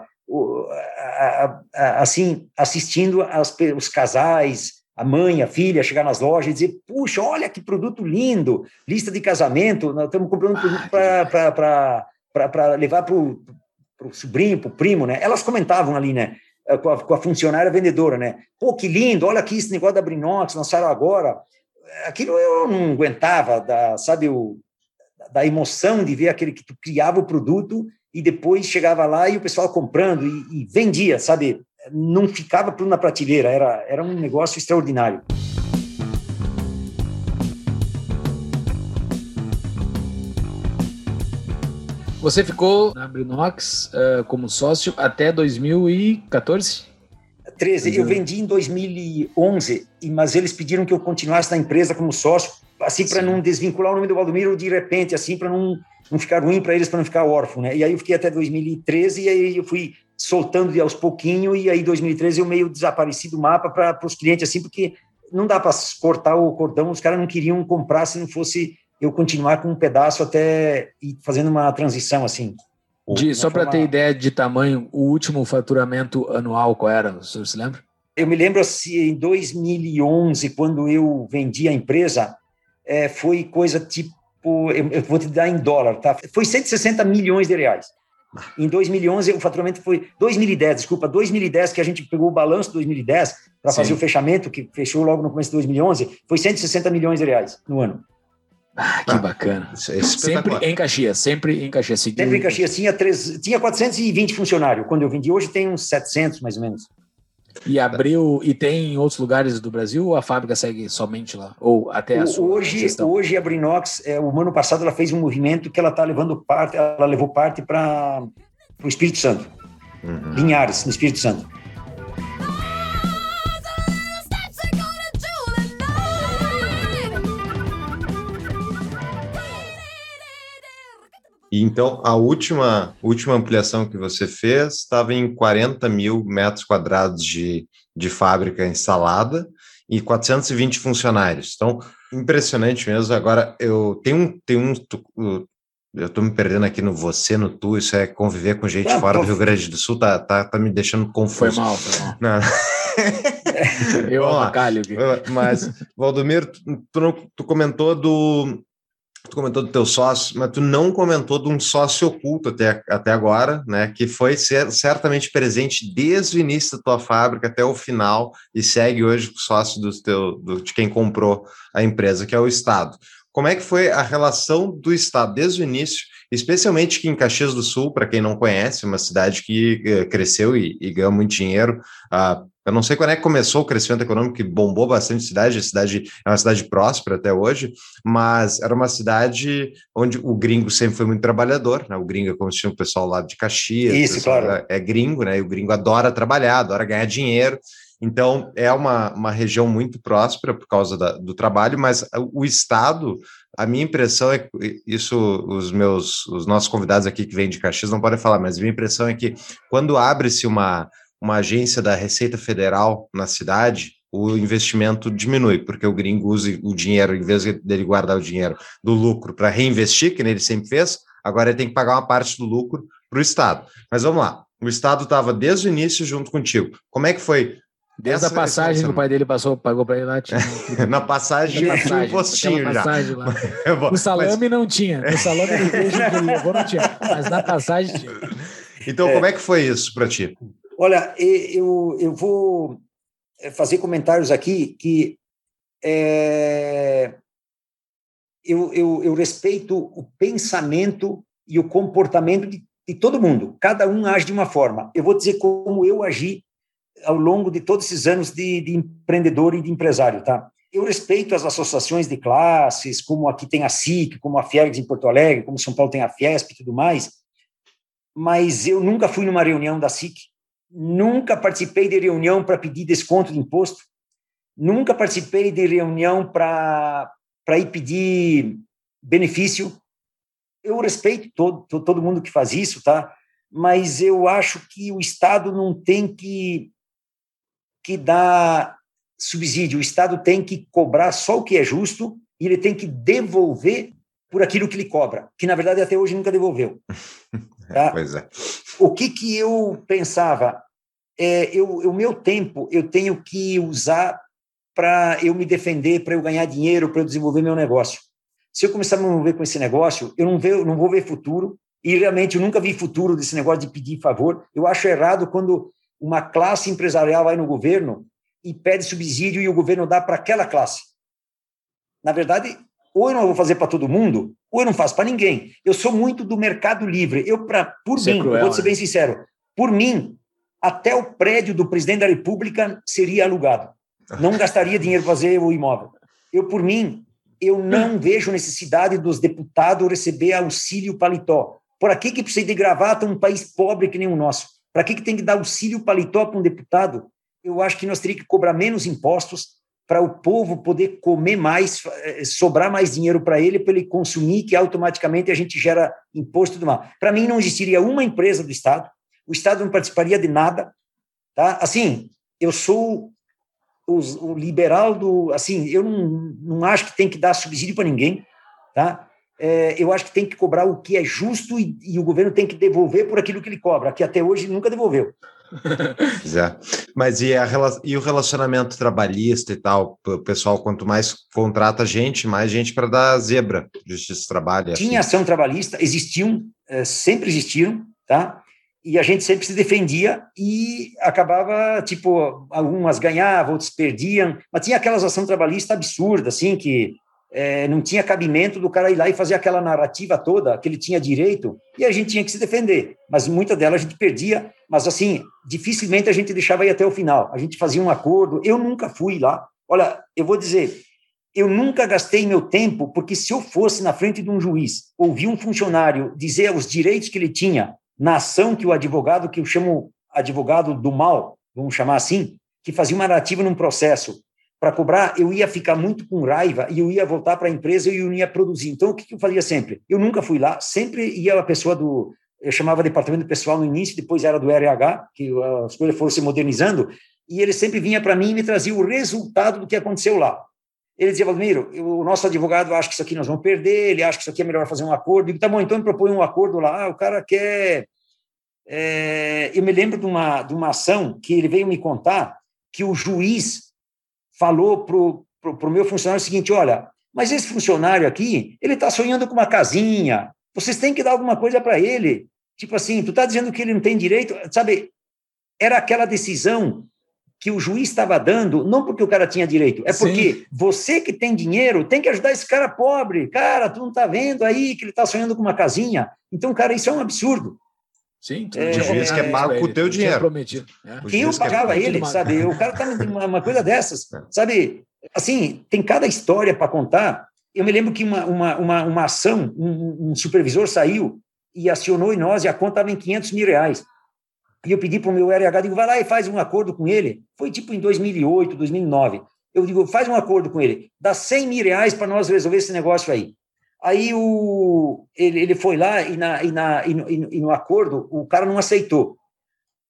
assim, assistindo as, os casais, a mãe, a filha, chegar nas lojas e dizer: puxa, olha que produto lindo, lista de casamento, nós estamos comprando um produto para levar para o sobrinho, para o primo, né? Elas comentavam ali, né? Eh, com a, com a, funcionária vendedora, né? Pô, que lindo, olha aqui esse negócio da Brinox, lançaram agora. Aquilo eu não aguentava, da, sabe, o, da emoção de ver aquele que tu criava o produto e depois chegava lá e o pessoal comprando e, e vendia, sabe? Não ficava tudo na prateleira, era, era um negócio extraordinário. Você ficou na Brinox uh, como sócio até 2014? 13. Eu vendi em 2011, mas eles pediram que eu continuasse na empresa como sócio, assim para não desvincular o nome do Valdomiro de repente, assim para não, não ficar ruim para eles, para não ficar órfão, né? E aí eu fiquei até 2013 e aí eu fui soltando de aos pouquinho e aí 2013 eu meio desapareci do mapa para os clientes assim, porque não dá para cortar o cordão, os caras não queriam comprar se não fosse eu continuar com um pedaço até ir fazendo uma transição assim. De, só para ter ideia de tamanho, o último faturamento anual qual era? O senhor se lembra? Eu me lembro assim, em 2011, quando eu vendi a empresa, é, foi coisa tipo, eu, eu, vou te dar em dólar, tá? Foi 160 milhões de reais. Em 2011, o faturamento foi 2010, desculpa, 2010 que a gente pegou o balanço de 2010 para fazer o fechamento, que fechou logo no começo de 2011, foi 160 milhões de reais no ano. Ah, que ah, bacana. É sempre em Caxias, sempre em Caxias. Sempre em Caxias. Tinha, três, tinha 420 funcionários quando eu vendi. Hoje tem uns 700, mais ou menos. E abriu, e tem em outros lugares do Brasil ou a fábrica segue somente lá? Ou até a sua Hoje, gestão? hoje a Brinox, é, o ano passado ela fez um movimento que ela está levando parte, ela levou parte para o Espírito Santo. Uhum. Linhares, no Espírito Santo. E então, a última, última ampliação que você fez estava em 40 mil metros quadrados de, de fábrica instalada e 420 funcionários. Então, impressionante mesmo. Agora, eu tenho um. Tenho um eu estou me perdendo aqui no você, no tu, isso é conviver com gente ah, fora do Rio Grande do Sul, tá, tá, tá me deixando confuso. Foi mal, foi mal. Não. eu avacalho aqui. Mas, Valdomiro, tu, tu, tu comentou do, tu comentou do teu sócio, mas tu não comentou de um sócio oculto até, até agora, né? Que foi ser, certamente presente desde o início da tua fábrica até o final e segue hoje sócio do teu, do, de quem comprou a empresa, que é o Estado. Como é que foi a relação do Estado desde o início, especialmente aqui em Caxias do Sul, para quem não conhece, uma cidade que uh, cresceu e, e, ganhou muito dinheiro. Uh, eu não sei quando é que começou o crescimento econômico, que bombou bastante a cidade, a cidade é uma cidade próspera até hoje, mas era uma cidade onde o gringo sempre foi muito trabalhador, né? O gringo é como se tinha o pessoal lá de Caxias. Isso, claro. É, gringo, né? E o gringo adora trabalhar, adora ganhar dinheiro. Então, é uma, uma região muito próspera por causa da, do trabalho, mas o Estado, a minha impressão é que isso, os meus, os nossos convidados aqui que vêm de Caxias não podem falar, mas a minha impressão é que quando abre-se uma, uma agência da Receita Federal na cidade, o investimento diminui, porque o gringo usa o dinheiro, em vez dele guardar o dinheiro do lucro para reinvestir, que ele sempre fez, agora ele tem que pagar uma parte do lucro para o Estado. Mas vamos lá, o Estado estava desde o início junto contigo. Como é que foi Desde Essa- a passagem que o pai dele passou, pagou pra ele lá, tinha. Na passagem Na tinha um passagem, postinho já. passagem lá. Eu vou- O salame não tinha. O salame do que ele levou não tinha. Mas na passagem tinha. mas- então, como é que foi isso para ti? Olha, eu, eu vou eh, fazer comentários aqui que é, eu, eu, eu respeito o pensamento e o comportamento de, de todo mundo. Cada um age de uma forma. Eu vou dizer como eu agi ao longo de todos esses anos de, de empreendedor e de empresário, tá? Eu respeito as associações de classes, como aqui tem a SIC, como a Fiergs em Porto Alegre, como São Paulo tem a Fiesp e tudo mais, mas eu nunca fui numa reunião da SIC, nunca participei de reunião para pedir desconto de imposto, nunca participei de reunião para ir pedir benefício. Eu respeito todo, to- todo mundo que faz isso, tá? Mas eu acho que o Estado não tem que, que dar subsídio, o Estado tem que cobrar só o que é justo e ele tem que devolver por aquilo que ele cobra, que na verdade até hoje nunca devolveu. Tá? Pois é. o que que eu pensava? É, eu, o meu tempo eu tenho que usar para eu me defender, para eu ganhar dinheiro, para eu desenvolver meu negócio. Se eu começar a me mover com esse negócio, eu não, ve, não vou ver futuro, e realmente eu nunca vi futuro desse negócio de pedir favor. Eu acho errado quando uma classe empresarial vai no governo e pede subsídio e o governo dá para aquela classe. Na verdade, ou eu não vou fazer para todo mundo, ou eu não faço para ninguém. Eu sou muito do mercado livre. Eu, pra, por Isso é mim, eu cruel, vou ser né? bem sincero, por mim, até o prédio do presidente da República seria alugado. Não gastaria dinheiro para fazer o imóvel. Eu, por mim, eu não vejo necessidade dos deputados receber auxílio paletó. Por que que precisa de gravata um país pobre que nem o nosso? Para que que tem que dar auxílio paletó para um deputado? Eu acho que nós teríamos que cobrar menos impostos para o povo poder comer mais, eh, sobrar mais dinheiro para ele, para ele consumir, que automaticamente a gente gera imposto do mal. Para mim, não existiria uma empresa do Estado, o Estado não participaria de nada. Tá? Assim, eu sou os- o, liberal do. Assim, eu não, não acho que tem que dar subsídio para ninguém. Tá? É, eu acho que tem que cobrar o que é justo e, e o governo tem que devolver por aquilo que ele cobra, que até hoje nunca devolveu. É. Mas e, a e o relacionamento trabalhista e tal? O pessoal, quanto mais contrata gente, mais gente para dar zebra, justiça trabalho. assim. Tinha ação trabalhista, existiam, eh, sempre existiram, tá? E a gente sempre se defendia e acabava, tipo, algumas ganhavam, outros perdiam, mas tinha aquelas ação trabalhista absurda, assim, que eh, não tinha cabimento do cara ir lá e fazer aquela narrativa toda que ele tinha direito e a gente tinha que se defender. Mas muita delas a gente perdia, mas assim, dificilmente a gente deixava ir até o final. A gente fazia um acordo. Eu nunca fui lá. Olha, eu vou dizer, eu nunca gastei meu tempo, porque se eu fosse na frente de um juiz, ouvir um funcionário dizer os direitos que ele tinha na ação que o advogado, que eu chamo advogado do mal, vamos chamar assim, que fazia uma narrativa num processo para cobrar, eu ia ficar muito com raiva e eu ia voltar para a empresa e eu ia produzir. Então, o que eu fazia sempre? Eu nunca fui lá, sempre ia a pessoa do. Eu chamava departamento pessoal no início, depois era do RH, que as coisas foram se modernizando, e ele sempre vinha para mim e me trazia o resultado do que aconteceu lá. Ele dizia, Valdemiro, o nosso advogado acha que isso aqui nós vamos perder, ele acha que isso aqui é melhor fazer um acordo. Eu digo, tá bom, então ele propõe um acordo lá, o cara quer. É... eu me lembro de uma, de uma ação que ele veio me contar que o juiz falou para o meu funcionário o seguinte: olha, mas esse funcionário aqui, ele está sonhando com uma casinha, vocês têm que dar alguma coisa para ele. Tipo assim, tu está dizendo que ele não tem direito, sabe? Era aquela decisão que o juiz estava dando, não porque o cara tinha direito, é porque Sim. você que tem dinheiro tem que ajudar esse cara pobre. Cara, tu não está vendo aí que ele está sonhando com uma casinha? Então, cara, isso é um absurdo. Sim, é, o juiz que é pago com o teu dinheiro. Prometido. É. Quem eu pagava ele, demais. sabe? O cara tá uma, uma coisa dessas, sabe? Assim, tem cada história para contar. Eu me lembro que uma, uma, uma, uma ação, um, um, supervisor saiu e acionou em nós e a conta estava em 500 mil reais. E eu pedi para o meu RH, digo, vai lá e faz um acordo com ele. Foi tipo em 2008, 2009. Eu digo, faz um acordo com ele, dá 100 mil reais para nós resolver esse negócio aí. Aí o, ele, ele foi lá e, na, e, na, e, no, e no acordo o cara não aceitou.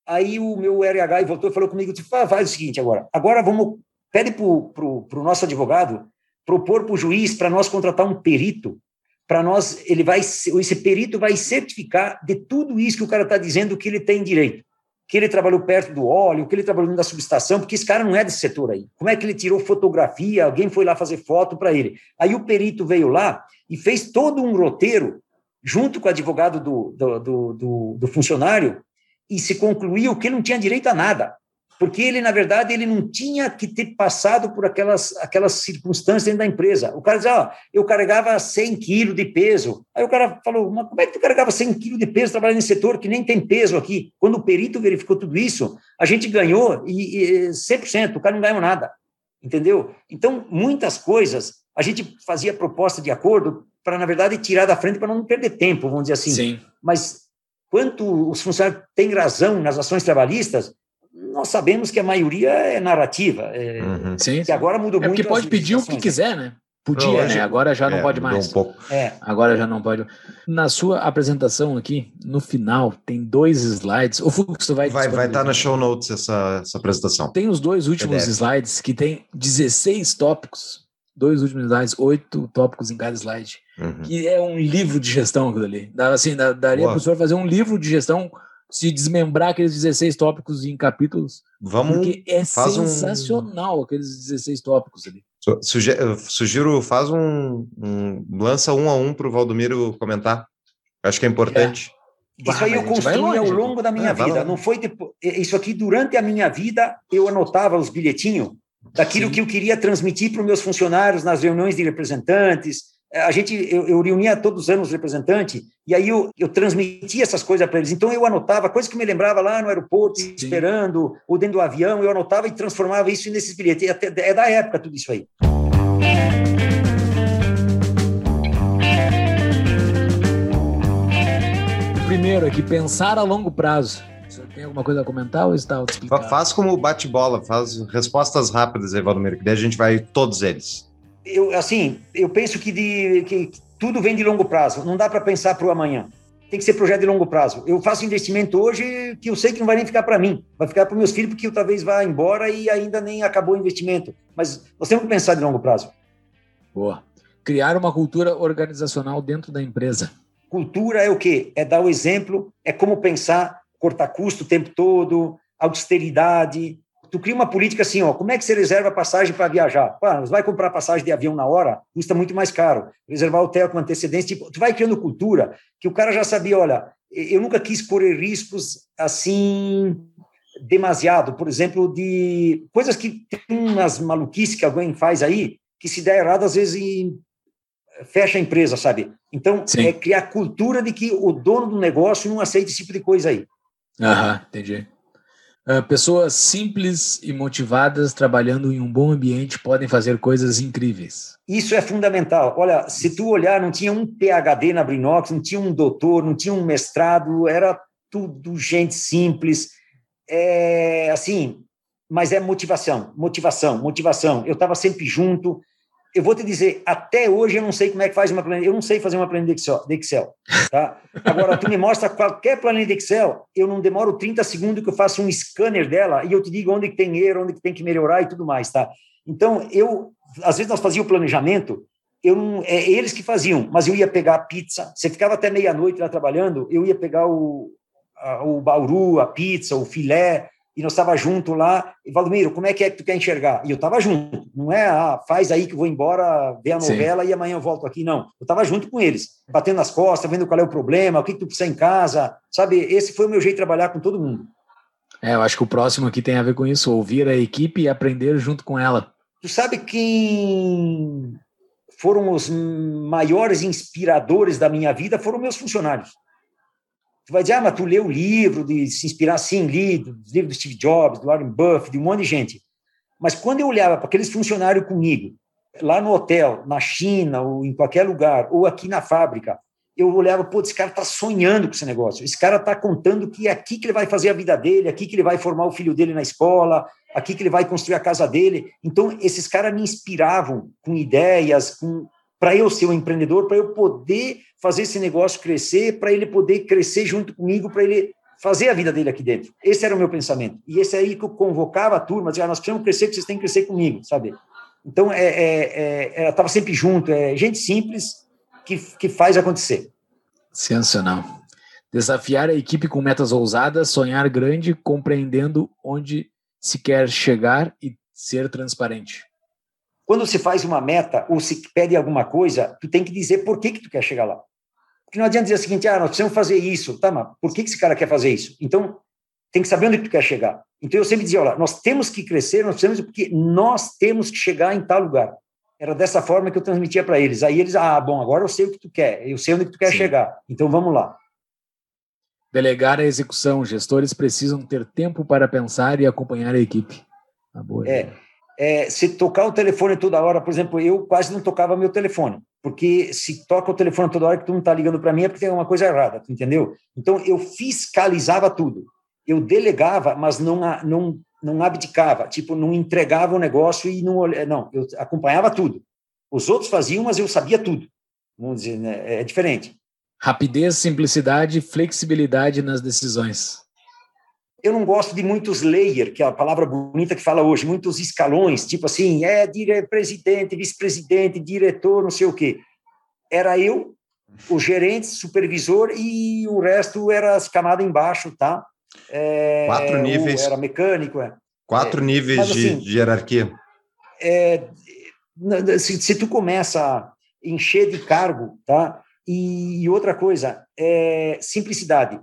Aí o meu RH voltou e falou comigo, tipo, ah, faz o seguinte agora, agora vamos, pede para o nosso advogado propor para o juiz para nós contratar um perito, para nós, ele vai, esse perito vai certificar de tudo isso que o cara está dizendo que ele tem direito, que ele trabalhou perto do óleo, que ele trabalhou da subestação, porque esse cara não é desse setor aí. Como é que ele tirou fotografia? Alguém foi lá fazer foto para ele. Aí o perito veio lá e fez todo um roteiro, junto com o advogado do, do, do, do, do funcionário, e se concluiu que ele não tinha direito a nada porque ele, na verdade, ele não tinha que ter passado por aquelas, aquelas circunstâncias dentro da empresa. O cara dizia, ó, eu carregava 100 quilos de peso. Aí o cara falou, mas como é que tu carregava 100 quilos de peso trabalhando nesse setor que nem tem peso aqui? Quando o perito verificou tudo isso, a gente ganhou e, e 100%, o cara não ganhou nada, entendeu? Então, muitas coisas, a gente fazia proposta de acordo para, na verdade, tirar da frente para não perder tempo, vamos dizer assim. Sim. Mas quanto os funcionários têm razão nas ações trabalhistas, nós sabemos que a maioria é narrativa. É, uhum. Sim, que agora mudou é muito. porque pode pedir o que quiser, né? Podia, né? Agora já não é, pode mais. Um pouco. É. Agora já não pode. Na sua apresentação aqui, no final, tem dois slides. O Fux vai Vai vai estar tá na show notes essa, essa apresentação. Tem os dois últimos slides que tem 16 tópicos. Dois últimos slides, oito tópicos em cada slide. Uhum. Que é um livro de gestão aquilo ali. Dá, assim, dá, daria para o senhor fazer um livro de gestão se desmembrar aqueles 16 tópicos em capítulos. Vamos. Porque é faz um- sensacional aqueles 16 tópicos ali. Su- suge- Sugiro, faz um, um- Lança um a um para o Valdomiro comentar. Acho que é importante. Isso aí eu construí ao longo da minha É, vida. Não foi depois. Isso aqui, durante a minha vida, eu anotava os bilhetinhos daquilo Sim. que eu queria transmitir para os meus funcionários nas reuniões de representantes. Eh, A gente, eu, eu reunia todos os anos os representantes, e aí eu, eu transmitia essas coisas para eles. Então eu anotava coisas que me lembrava lá no aeroporto, Sim. esperando, ou dentro do avião, eu anotava e transformava isso nesses bilhetes. Até- É da época tudo isso aí. O primeiro aqui, pensar a longo prazo. O senhor tem alguma coisa a comentar ou está? Faz como bate-bola, faz respostas rápidas aí, Valdomiro, que daí a gente vai todos eles. Eu assim, eu penso que, de, que tudo vem de longo prazo. Não dá para pensar para o amanhã. Tem que ser projeto de longo prazo. Eu faço investimento hoje que eu sei que não vai nem ficar para mim, vai ficar para meus filhos porque eu talvez vá embora e ainda nem acabou o investimento. Mas nós temos que pensar de longo prazo. Boa. Criar uma cultura organizacional dentro da empresa. Cultura é o quê? É dar o exemplo, é como pensar, cortar custo o tempo todo, austeridade. Tu cria uma política assim, ó, como é que você reserva passagem para viajar? Vai comprar passagem de avião na hora, custa muito mais caro. Reservar hotel com antecedência, tipo, tu vai criando cultura que o cara já sabia, olha, eu nunca quis correr riscos assim demasiado, por exemplo, de coisas que tem umas maluquices que alguém faz aí, que se der errado, às vezes em- fecha a empresa, sabe? Então, Sim. é criar cultura de que o dono do negócio não aceita esse tipo de coisa aí. Aham, entendi. Ah, pessoas simples e motivadas trabalhando em um bom ambiente podem fazer coisas incríveis. Isso é fundamental. Olha, se tu olhar, não tinha um PhD na Brinox, não tinha um doutor, não tinha um mestrado, era tudo gente simples. É assim, mas é motivação, motivação, motivação. Eu estava sempre junto. Eu vou te dizer, até hoje eu não sei como é que faz uma planilha. Eu não sei fazer uma planilha de Excel, tá? Agora, tu me mostra qualquer planilha de Excel, eu não demoro 30 segundos que eu faço um scanner dela e eu te digo onde que tem erro, onde que tem que melhorar e tudo mais, tá? Então, eu, às vezes nós fazíamos o planejamento, eu não, é eles que faziam, mas eu ia pegar a pizza, você ficava até meia-noite lá trabalhando, eu ia pegar o, a, o bauru, a pizza, o filé, e nós estava junto lá, e Valdomiro, como é que é que tu quer enxergar? E eu estava junto, não é, ah, faz aí que eu vou embora ver a Sim. novela e amanhã eu volto aqui, não. Eu estava junto com eles, batendo nas costas, vendo qual é o problema, o que, que tu precisa em casa, sabe? Esse foi o meu jeito de trabalhar com todo mundo. É, eu acho que o próximo aqui tem a ver com isso, ouvir a equipe e aprender junto com ela. Tu sabe quem foram os maiores inspiradores da minha vida? Foram meus funcionários. Tu vai dizer, ah, mas tu leu o livro de se inspirar? Sim, li, dos livros do Steve Jobs, do Warren Buffett, de um monte de gente. Mas quando eu olhava para aqueles funcionários comigo, lá no hotel, na China, ou em qualquer lugar, ou aqui na fábrica, eu olhava, pô, esse cara está sonhando com esse negócio, esse cara está contando que é aqui que ele vai fazer a vida dele, aqui que ele vai formar o filho dele na escola, aqui que ele vai construir a casa dele. Então, esses caras me inspiravam com ideias, com para eu ser um empreendedor, para eu poder fazer esse negócio crescer, para ele poder crescer junto comigo, para ele fazer a vida dele aqui dentro. Esse era o meu pensamento. E esse aí que eu convocava a turma, dizia, ah, nós precisamos crescer, que vocês têm que crescer comigo, sabe? Então, é, é, é, estava sempre junto, é gente simples que, que faz acontecer. Sensacional. Desafiar a equipe com metas ousadas, sonhar grande, compreendendo onde se quer chegar e ser transparente. Quando se faz uma meta ou se pede alguma coisa, tu tem que dizer por que que tu quer chegar lá. Porque não adianta dizer o seguinte, ah, nós precisamos fazer isso, tá, mas por que esse cara quer fazer isso? Então, tem que saber onde tu quer chegar. Então, eu sempre dizia, olha, nós temos que crescer, nós precisamos, porque nós temos que chegar em tal lugar. Era dessa forma que eu transmitia para eles. Aí eles, ah, bom, agora eu sei o que tu quer, eu sei onde tu quer Sim. chegar, então vamos lá. Delegar a execução. Gestores precisam ter tempo para pensar e acompanhar a equipe. Tá boa, é, é, se tocar o telefone toda hora, por exemplo, eu quase não tocava meu telefone, porque se toca o telefone toda hora que tu não está ligando para mim é porque tem alguma coisa errada, entendeu? Então eu fiscalizava tudo. Eu delegava, mas não não não abdicava, tipo não entregava o negócio e não não, eu acompanhava tudo. Os outros faziam, mas eu sabia tudo. Vamos dizer, né? é diferente. Rapidez, simplicidade, flexibilidade nas decisões. Eu não gosto de muitos layers, que é a palavra bonita que fala hoje, muitos escalões, tipo assim, é dire presidente, vice-presidente, diretor, não sei o quê. Era eu, o gerente, supervisor e o resto era as camadas embaixo, tá? É, Quatro níveis. Era mecânico, é. Quatro é, níveis mas, assim, de, de, hierarquia. É, se, se tu começa a encher de cargo, tá? E, outra coisa, é simplicidade.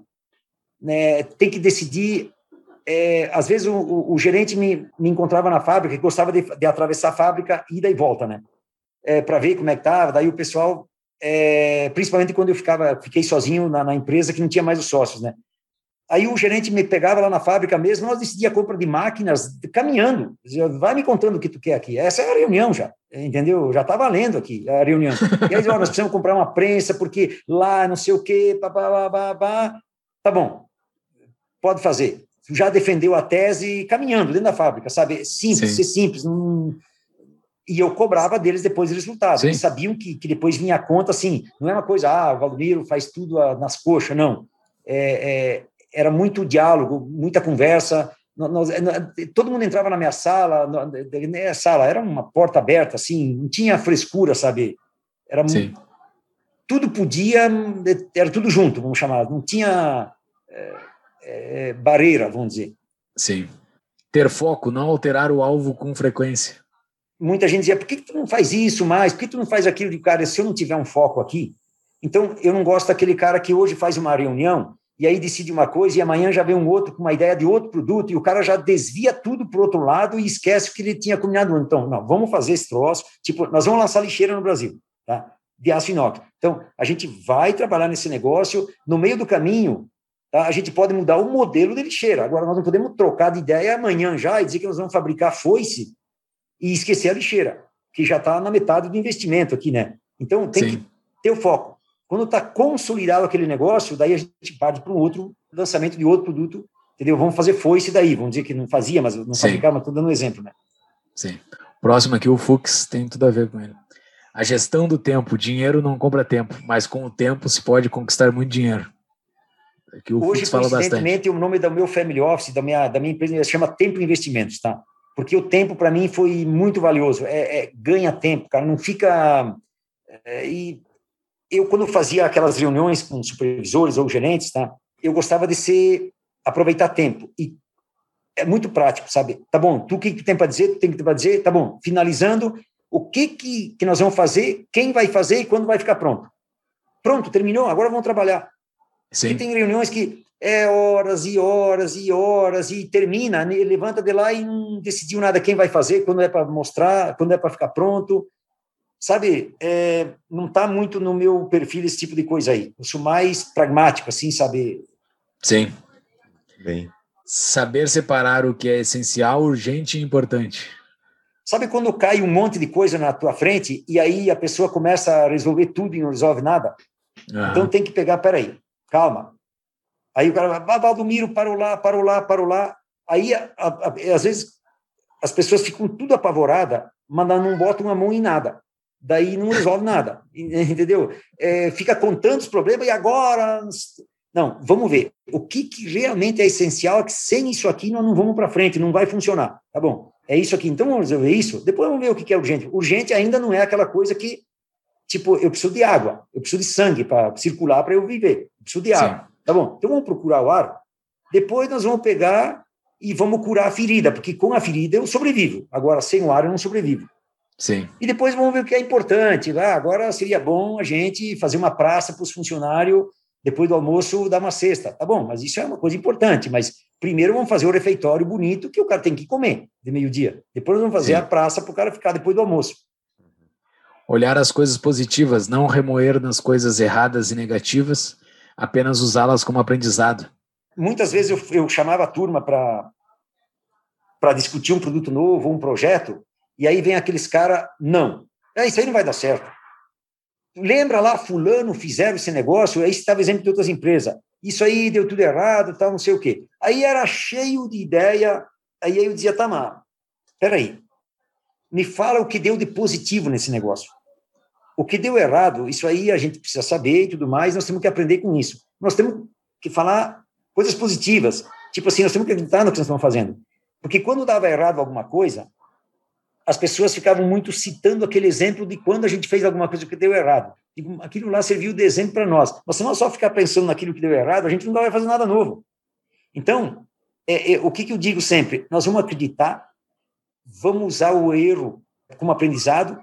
Né? Tem que decidir. É, às vezes o, o, o, gerente me, me encontrava na fábrica e gostava de, de atravessar a fábrica, ida e volta, né? É, para ver como é que estava. Daí o pessoal, é, principalmente quando eu ficava, fiquei sozinho na, na, empresa que não tinha mais os sócios, né? Aí o gerente me pegava lá na fábrica mesmo, nós decidíamos a compra de máquinas caminhando. Dizia, vai me contando o que tu quer aqui. Essa é a reunião já, entendeu? Já está valendo aqui a reunião. E aí, ó, nós precisamos comprar uma prensa, porque lá não sei o quê, babá, Tá bom, pode fazer. Já defendeu a tese caminhando dentro da fábrica, sabe? Simples, Sim. ser simples. Não... E eu cobrava deles depois o resultado. Sim. Eles sabiam que, que depois vinha a conta, assim, não é uma coisa, ah, o Valdomiro faz tudo nas coxas, não. É, é, era muito diálogo, muita conversa. Nós, todo mundo entrava na minha sala, na minha sala era uma porta aberta, assim, não tinha frescura, sabe? Era Sim. tudo podia, era tudo junto, vamos chamar. Não tinha é, é, barreira, vamos dizer. Sim. Ter foco, não alterar o alvo com frequência. Muita gente dizia: por que, que tu não faz isso mais? Por que tu não faz aquilo de cara? Se eu não tiver um foco aqui, então eu não gosto daquele cara que hoje faz uma reunião e aí decide uma coisa e amanhã já vem um outro com uma ideia de outro produto e o cara já desvia tudo para o outro lado e esquece o que ele tinha combinado. Então, não, vamos fazer esse troço, tipo, nós vamos lançar lixeira no Brasil, tá? De aço inox. Então, a gente vai trabalhar nesse negócio, no meio do caminho, tá? a gente pode mudar o modelo de lixeira. Agora, nós não podemos trocar de ideia amanhã já e dizer que nós vamos fabricar foice e esquecer a lixeira, que já está na metade do investimento aqui, né? Então, tem Sim. que ter o foco. Quando está consolidado aquele negócio, daí a gente parte para um outro lançamento de outro produto, entendeu? Vamos fazer foice daí, vamos dizer que não fazia, mas não fabricava, mas estou dando um exemplo, né? Sim. Próximo aqui, o Fux, tem tudo a ver com ele. A gestão do tempo. Dinheiro não compra tempo, mas com o tempo se pode conquistar muito dinheiro. Aqui o Hoje, fala bastante. o nome do meu family office, da minha, da minha empresa, se chama Tempo Investimentos, tá? Porque o tempo, para mim, foi muito valioso. É, é, ganha tempo, cara. Não fica... É, e eu, quando fazia aquelas reuniões com supervisores ou gerentes, tá, eu gostava de ser, aproveitar tempo. E é muito prático, sabe? Tá bom, tu o que, que tem para dizer? Tu tem que para dizer? Tá bom, finalizando, o que, que, que nós vamos fazer, quem vai fazer e quando vai ficar pronto. Pronto, terminou, agora vamos trabalhar. Sim. E tem reuniões que é horas e horas e horas e termina, né? levanta de lá e não decidiu nada quem vai fazer, quando é para mostrar, quando é para ficar pronto sabe, é, não está muito no meu perfil esse tipo de coisa aí. Eu sou mais pragmático, assim, sabe? Sim. Bem. Saber separar o que é essencial, urgente e importante. Sabe quando cai um monte de coisa na tua frente e aí a pessoa começa a resolver tudo e não resolve nada? Uhum. Então tem que pegar, peraí, calma. Aí o cara vai, Valdomiro, parou lá, parou lá, parou lá. Aí, a, a, às vezes, as pessoas ficam tudo apavoradas, mas não botam a mão em nada daí não resolve nada, entendeu? É, fica contando os problemas e agora. Não, vamos ver. O que, que realmente é essencial é que sem isso aqui nós não vamos para frente, não vai funcionar. Tá bom, é isso aqui, então vamos resolver isso. Depois vamos ver o que é urgente. Urgente ainda não é aquela coisa que, tipo, eu preciso de água, eu preciso de sangue para circular para eu viver, água. Sim. Tá bom, então vamos procurar o ar. Depois nós vamos pegar e vamos curar a ferida, porque com a ferida eu sobrevivo. Agora, sem o ar eu não sobrevivo. Sim. E depois vamos ver o que é importante. Ah, agora seria bom a gente fazer uma praça para os funcionários depois do almoço dar uma cesta. Tá bom, mas isso é uma coisa importante. Mas primeiro vamos fazer o refeitório bonito que o cara tem que comer de meio-dia. Depois vamos fazer Sim. a praça para o cara ficar depois do almoço. Olhar as coisas positivas, não remoer nas coisas erradas e negativas, apenas usá-las como aprendizado. Muitas vezes eu, eu chamava a turma para discutir um produto novo, um projeto, e aí vem aqueles cara, não, é, isso aí não vai dar certo. Lembra lá, fulano, fizeram esse negócio, aí estava exemplo de outras empresas. Isso aí deu tudo errado, tal, não sei o quê. Aí era cheio de ideia, aí eu dizia, tá, mas, peraí, me fala o que deu de positivo nesse negócio. O que deu errado, isso aí a gente precisa saber e tudo mais, nós temos que aprender com isso. Nós temos que falar coisas positivas. Tipo assim, nós temos que acreditar no que nós estamos fazendo. Porque quando dava errado alguma coisa, as pessoas ficavam muito citando aquele exemplo de quando a gente fez alguma coisa que deu errado. E aquilo lá serviu de exemplo para nós. Mas se nós só ficar pensando naquilo que deu errado, a gente não vai fazer nada novo. Então, é, é, o que, que eu digo sempre? Nós vamos acreditar, vamos usar o erro como aprendizado,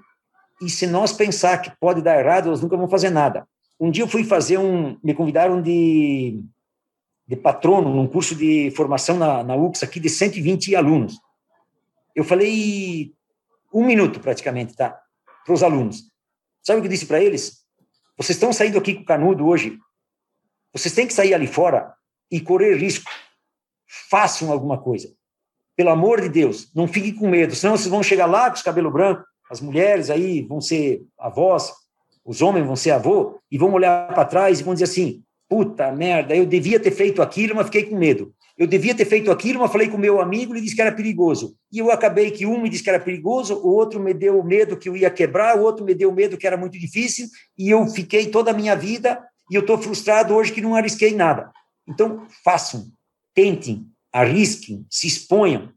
e se nós pensar que pode dar errado, nós nunca vamos fazer nada. Um dia eu fui fazer um. Me convidaram de, de patrono num curso de formação na, na UX aqui de 120 alunos. Eu falei um minuto praticamente, tá? Para os alunos. Sabe o que eu disse para eles? Vocês estão saindo aqui com o canudo hoje. Vocês têm que sair ali fora e correr risco. Façam alguma coisa. Pelo amor de Deus, não fiquem com medo, senão vocês vão chegar lá com os cabelos brancos, as mulheres aí vão ser avós, os homens vão ser avô, e vão olhar para trás e vão dizer assim: puta merda, eu devia ter feito aquilo, mas fiquei com medo. Eu devia ter feito aquilo, mas falei com meu amigo, ele disse que era perigoso. E eu acabei que um me disse que era perigoso, o outro me deu medo que eu ia quebrar, o outro me deu medo que era muito difícil, e eu fiquei toda a minha vida, e eu estou frustrado hoje que não arrisquei nada. Então, façam, tentem, arrisquem, se exponham,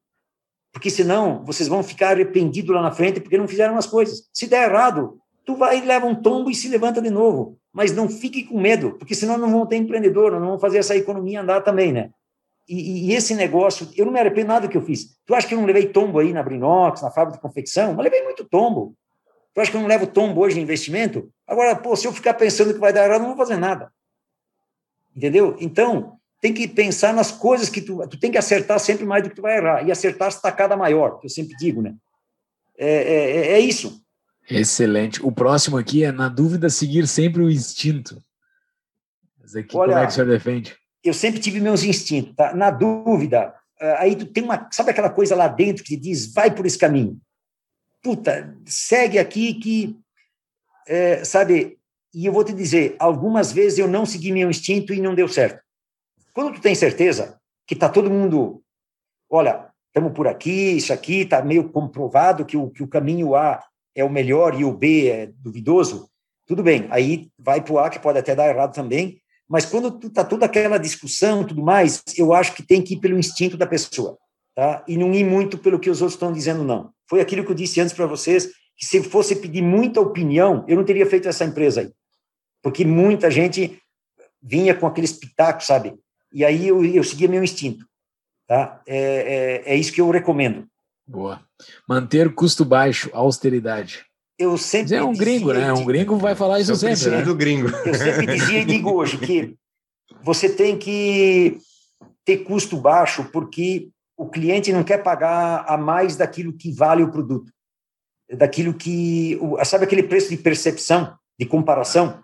porque senão vocês vão ficar arrependidos lá na frente porque não fizeram as coisas. Se der errado, tu vai, leva um tombo e se levanta de novo. Mas não fique com medo, porque senão não vão ter empreendedor, não vão fazer essa economia andar também, né? E, e, esse negócio, eu não me arrependo nada do que eu fiz. Tu acha que eu não levei tombo aí na Brinox, na fábrica de confecção? Mas levei muito tombo. Tu acha que eu não levo tombo hoje em investimento? Agora, pô, se eu ficar pensando que vai dar errado, não vou fazer nada. Entendeu? Então, tem que pensar nas coisas que tu, tu tem que acertar sempre mais do que tu vai errar. E acertar estacada maior, que eu sempre digo, né? É, é, é, é isso. Excelente. O próximo aqui é, na dúvida, seguir sempre o instinto. Esse aqui, Olha, como é que o senhor defende? eu sempre tive meus instintos, tá? Na dúvida, eh, aí tu tem uma, sabe aquela coisa lá dentro que te diz, vai por esse caminho. Puta, segue aqui que, é, sabe, e eu vou te dizer, algumas vezes eu não segui meu instinto e não deu certo. Quando tu tem certeza que tá todo mundo, olha, estamos por aqui, isso aqui está meio comprovado que o, que o caminho A é o melhor e o B é duvidoso, tudo bem, aí vai para o A, que pode até dar errado também, mas quando está toda aquela discussão tudo mais, eu acho que tem que ir pelo instinto da pessoa, tá? E não ir muito pelo que os outros estão dizendo, não. Foi aquilo que eu disse antes para vocês, que se fosse pedir muita opinião, eu não teria feito essa empresa aí. Porque muita gente vinha com aqueles pitacos, sabe? E aí eu, eu seguia meu instinto, tá? É, é, é isso que eu recomendo. Boa. Manter custo baixo, austeridade eu sempre. é um gringo, né? Um gringo vai falar isso sempre. Né? do gringo. Eu sempre dizia e digo hoje que você tem que ter custo baixo, porque o cliente não quer pagar a mais daquilo que vale o produto, daquilo que. Sabe aquele preço de percepção, de comparação?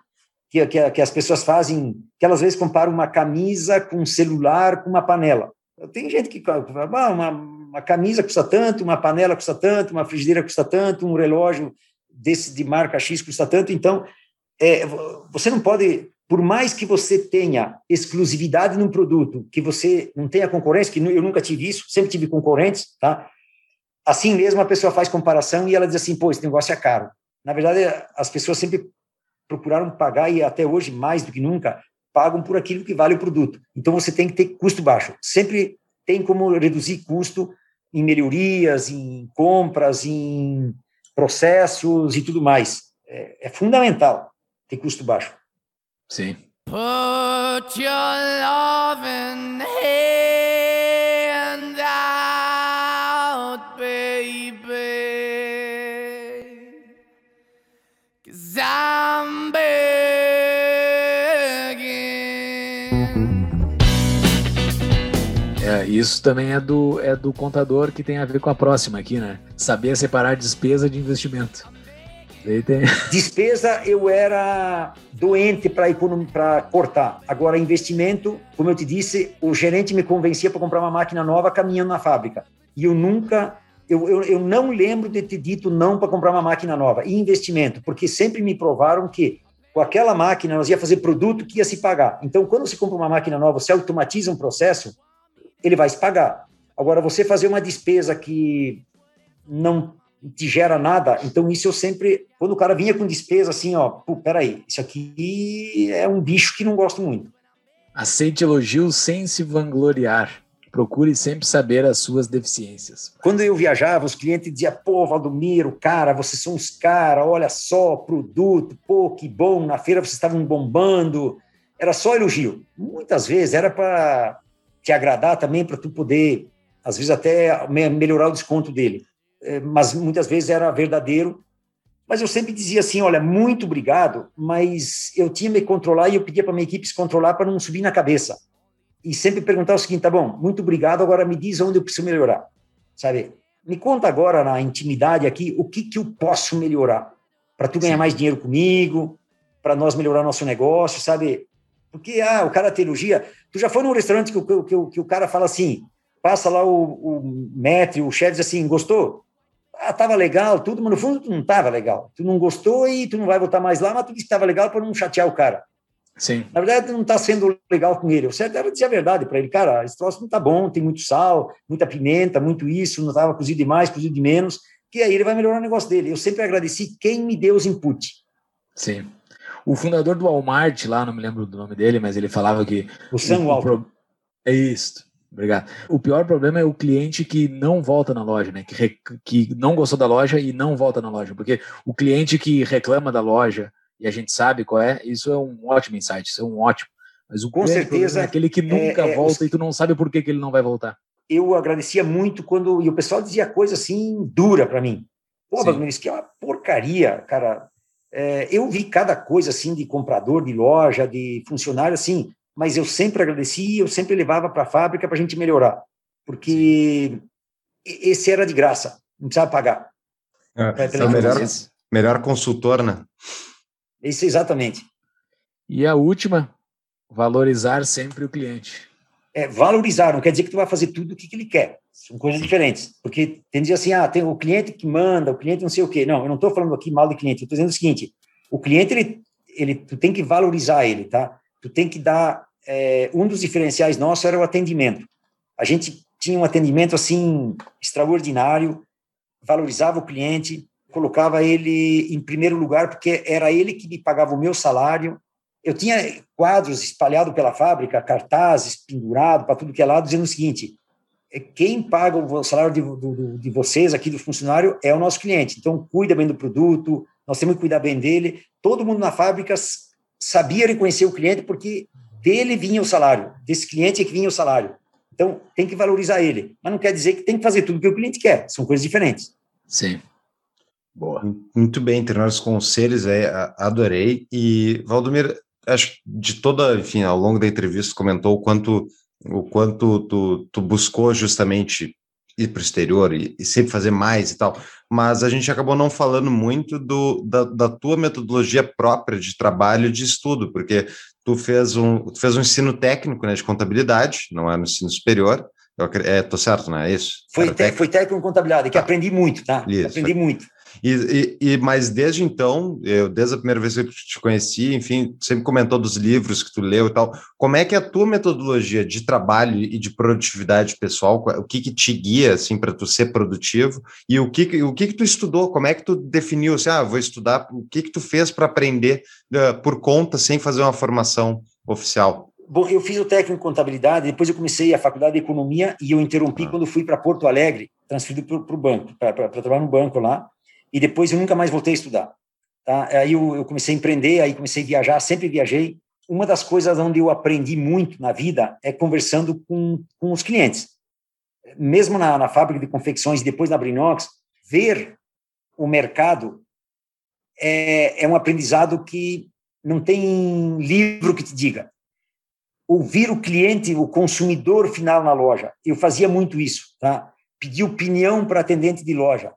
Que, que, que as pessoas fazem, que elas às vezes comparam uma camisa com um celular com uma panela. Tem gente que ah, uma, uma camisa custa tanto, uma panela custa tanto, uma frigideira custa tanto, um relógio desse de marca X custa tanto, então é, você não pode, por mais que você tenha exclusividade num produto, que você não tenha concorrência, que eu nunca tive isso, sempre tive concorrentes, tá? Assim mesmo a pessoa faz comparação e ela diz assim, pô, esse negócio é caro. Na verdade, as pessoas sempre procuraram pagar e até hoje mais do que nunca pagam por aquilo que vale o produto. Então você tem que ter custo baixo. Sempre tem como reduzir custo em melhorias, em compras, em processos e tudo mais. É, é fundamental ter custo baixo. Sim. Put your loving hand isso também é do, é do contador que tem a ver com a próxima aqui, né? Saber separar despesa de investimento. Tem... Despesa eu era doente para cortar. Agora, investimento, como eu te disse, o gerente me convencia para comprar uma máquina nova caminhando na fábrica. E eu nunca, eu, eu, eu não lembro de ter dito não para comprar uma máquina nova. E investimento, porque sempre me provaram que com aquela máquina nós ia fazer produto que ia se pagar. Então, quando você compra uma máquina nova, você automatiza um processo, ele vai se pagar. Agora, você fazer uma despesa que não te gera nada. Então, isso eu sempre, quando o cara vinha com despesa assim, ó, pô, peraí, isso aqui é um bicho que não gosto muito. Aceite elogios sem se vangloriar. Procure sempre saber as suas deficiências. Quando eu viajava, os clientes diziam, pô, Valdomiro, cara, vocês são uns caras, olha só, produto, pô, que bom, na feira vocês estavam bombando. Era só elogio. Muitas vezes era para te agradar também, para tu poder, às vezes até melhorar o desconto dele. É, mas muitas vezes era verdadeiro. Mas eu sempre dizia assim: olha, muito obrigado, mas eu tinha que me controlar e eu pedia para minha equipe se controlar para não subir na cabeça. E sempre perguntar o seguinte: tá bom, muito obrigado, agora me diz onde eu preciso melhorar. Sabe? Me conta agora na intimidade aqui o que, que eu posso melhorar para tu ganhar mais dinheiro comigo, para nós melhorar nosso negócio, sabe? Porque ah, o cara te elogia. Tu já foi num restaurante que, que, que, que o cara fala assim, passa lá o, o mestre, o chefe diz assim, gostou? ah, tava legal, tudo, mas no fundo tu não tava legal. Tu não gostou e tu não vai voltar mais lá, mas tu disse que tava legal para não chatear o cara. Sim. Na verdade, tu não tá sendo legal com ele. O certo era dizer a verdade para ele, cara, esse troço não tá bom, tem muito sal, muita pimenta, muito isso, não tava cozido demais, cozido de menos, que aí ele vai melhorar o negócio dele. Eu sempre agradeci quem me deu os input. Sim. O fundador do Walmart, lá, não me lembro do nome dele, mas ele falava que... O Sam Walton. É isso. Obrigado. O pior problema é o cliente que não volta na loja, né? Que, que não gostou da loja e não volta na loja. Porque o cliente que reclama da loja, e a gente sabe qual é, isso é um ótimo insight, isso é um ótimo. Mas o Com certeza, é aquele que nunca é, é, volta os... e tu não sabe por que, que ele não vai voltar. Eu agradecia muito quando. E o pessoal dizia coisa assim dura para mim. Pô, Bagmanis, que é uma porcaria, cara. É, eu vi cada coisa assim de comprador de loja, de funcionário, assim, mas eu sempre agradeci, eu sempre levava para a fábrica para a gente melhorar, porque esse era de graça, não precisava pagar. É, é o melhor, melhor consultor, né? Isso, exatamente. E a última, valorizar sempre o cliente. É, valorizar, não quer dizer que tu vai fazer tudo o que, que ele quer. São coisas diferentes. Porque tem dizer assim, ah, tem o cliente que manda, o cliente não sei o quê. Não, eu não estou falando aqui mal de cliente, eu estou dizendo o seguinte, o cliente, ele, ele, tu tem que valorizar ele, tá? tu tem que dar. É, um dos diferenciais nossos era o atendimento. A gente tinha um atendimento assim extraordinário, valorizava o cliente, colocava ele em primeiro lugar porque era ele que me pagava o meu salário. Eu tinha quadros espalhados pela fábrica, cartazes pendurados para tudo que é lado, dizendo o seguinte: é, quem paga o salário de, do, de vocês aqui do funcionário é o nosso cliente. Então cuida bem do produto, nós temos que cuidar bem dele. Todo mundo na fábrica sabia reconhecer o cliente porque dele vinha o salário, desse cliente é que vinha o salário. Então, tem que valorizar ele. Mas não quer dizer que tem que fazer tudo que o cliente quer. São coisas diferentes. Sim. Boa. Muito bem, treinar os conselhos, é, adorei. E, Valdomir, acho que de toda, enfim, ao longo da entrevista, comentou o quanto, o quanto tu, tu buscou justamente ir para o exterior e, e, sempre fazer mais e tal, mas a gente acabou não falando muito do, da, da tua metodologia própria de trabalho e de estudo, porque tu fez um, tu fez um ensino técnico né, de contabilidade, não é no ensino superior, eu, é, tô certo, não é isso? Foi, te, foi técnico em contabilidade, que tá. aprendi muito, tá? Isso, aprendi foi. muito. E, e, e, mas desde então, eu desde a primeira vez que eu te conheci, enfim, sempre comentou dos livros que tu leu e tal. Como é que é a tua metodologia de trabalho e de produtividade pessoal, o que que te guia assim para tu ser produtivo e o que o que que tu estudou? Como é que tu definiu assim, ah, vou estudar, o que que tu fez para aprender uh, por conta sem fazer uma formação oficial? Bom, eu fiz o técnico em contabilidade, depois eu comecei a faculdade de economia e eu interrompi ah. quando fui para Porto Alegre, transferido para o banco, para trabalhar no banco lá e depois eu nunca mais voltei a estudar. Tá? Aí eu, eu, comecei a empreender, aí comecei a viajar, sempre viajei. uma das coisas onde eu aprendi muito na vida é conversando com, com os clientes. Mesmo na, na fábrica de confecções, depois na Brinox, ver o mercado é, é um aprendizado que não tem livro que te diga. Ouvir o cliente, o consumidor final na loja. Eu fazia muito isso, tá? Pedir opinião para atendente de loja.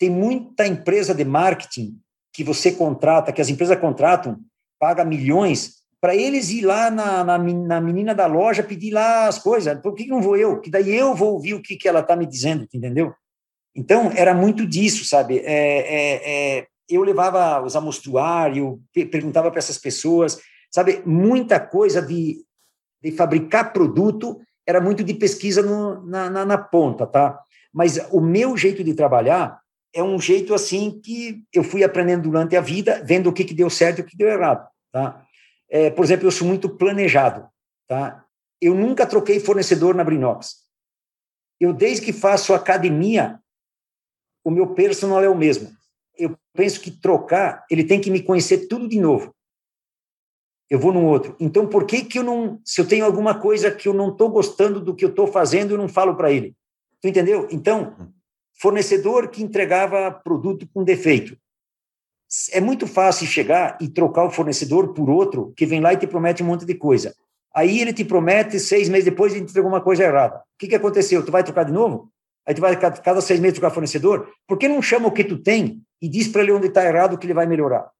Tem muita empresa de marketing que você contrata, que as empresas contratam, paga milhões para eles ir lá na, na, na, menina da loja pedir lá as coisas. Por que não vou eu? Que daí eu vou ouvir o que, que ela está me dizendo, entendeu? Então, era muito disso, sabe? É, é, é, eu levava os amostruários, perguntava para essas pessoas, sabe? Muita coisa de, de fabricar produto era muito de pesquisa no, na, na, na ponta, tá? Mas o meu jeito de trabalhar é um jeito assim que eu fui aprendendo durante a vida, vendo o que, que deu certo e o que deu errado, tá? É, por exemplo, eu sou muito planejado, tá? Eu nunca troquei fornecedor na Brinox. Eu, desde que faço academia, o meu personal é o mesmo. Eu penso que trocar, ele tem que me conhecer tudo de novo. Eu vou num outro. Então, por que que eu não, se eu tenho alguma coisa que eu não estou gostando do que eu estou fazendo, eu não falo para ele? Tu entendeu? Então, fornecedor que entregava produto com defeito é muito fácil chegar e trocar o fornecedor por outro que vem lá e te promete um monte de coisa. Aí ele te promete, seis meses depois ele entregou uma coisa errada. O que, que aconteceu? Tu vai trocar de novo? Aí tu vai cada seis meses trocar fornecedor? Por que não chama o que tu tem e diz para ele onde está errado que ele vai melhorar?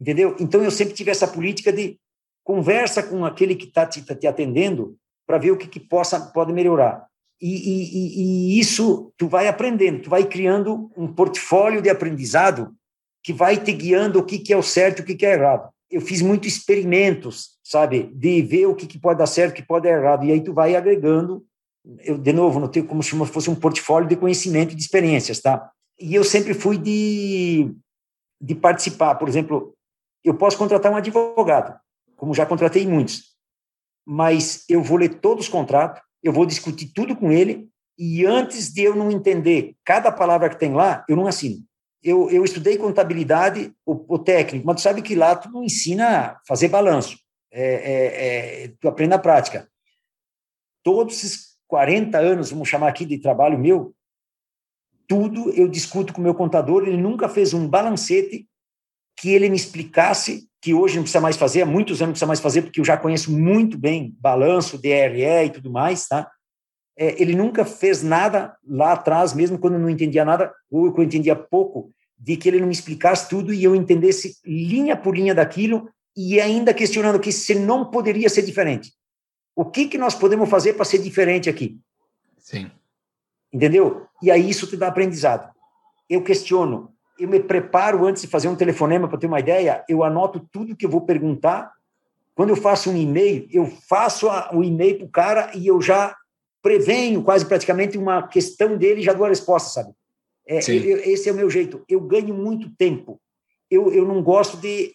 Entendeu? Então eu sempre tive essa política de conversa com aquele que está te, tá te, atendendo para ver o que, que possa pode melhorar. E, e, e, isso tu vai aprendendo, tu vai criando um portfólio de aprendizado que vai te guiando o que, que é o certo e o que, que é errado. Eu fiz muitos experimentos, sabe, de ver o que, que pode dar certo, o que pode dar errado, e aí tu vai agregando, eu, de novo, não tenho como se fosse um portfólio de conhecimento e de experiências, tá? E eu sempre fui de, de participar, por exemplo, eu posso contratar um advogado, como já contratei muitos, mas eu vou ler todos os contratos, eu vou discutir tudo com ele, e antes de eu não entender cada palavra que tem lá, eu não assino eu, eu estudei contabilidade, o, o, técnico, mas tu sabe que lá tu não ensina a fazer balanço, é, é, é, tu aprende na prática. Todos esses 40 anos, vamos chamar aqui de trabalho meu, tudo eu discuto com o meu contador, ele nunca fez um balancete que ele me explicasse, que hoje não precisa mais fazer, há muitos anos não precisa mais fazer, porque eu já conheço muito bem balanço, DRE e tudo mais, tá? É, ele nunca fez nada lá atrás, mesmo quando eu não entendia nada, ou eu entendia pouco, de que ele não me explicasse tudo e eu entendesse linha por linha daquilo e ainda questionando que se não poderia ser diferente. O que, que nós podemos fazer para ser diferente aqui? Sim. Entendeu? E aí isso te dá aprendizado. Eu questiono, eu me preparo antes de fazer um telefonema para ter uma ideia, eu anoto tudo que eu vou perguntar. Quando eu faço um e-mail, eu faço o e-mail para o cara e eu já prevenho quase praticamente uma questão dele e já dou a resposta, sabe? É, eu, esse é o meu jeito. Eu ganho muito tempo. Eu, eu não gosto de,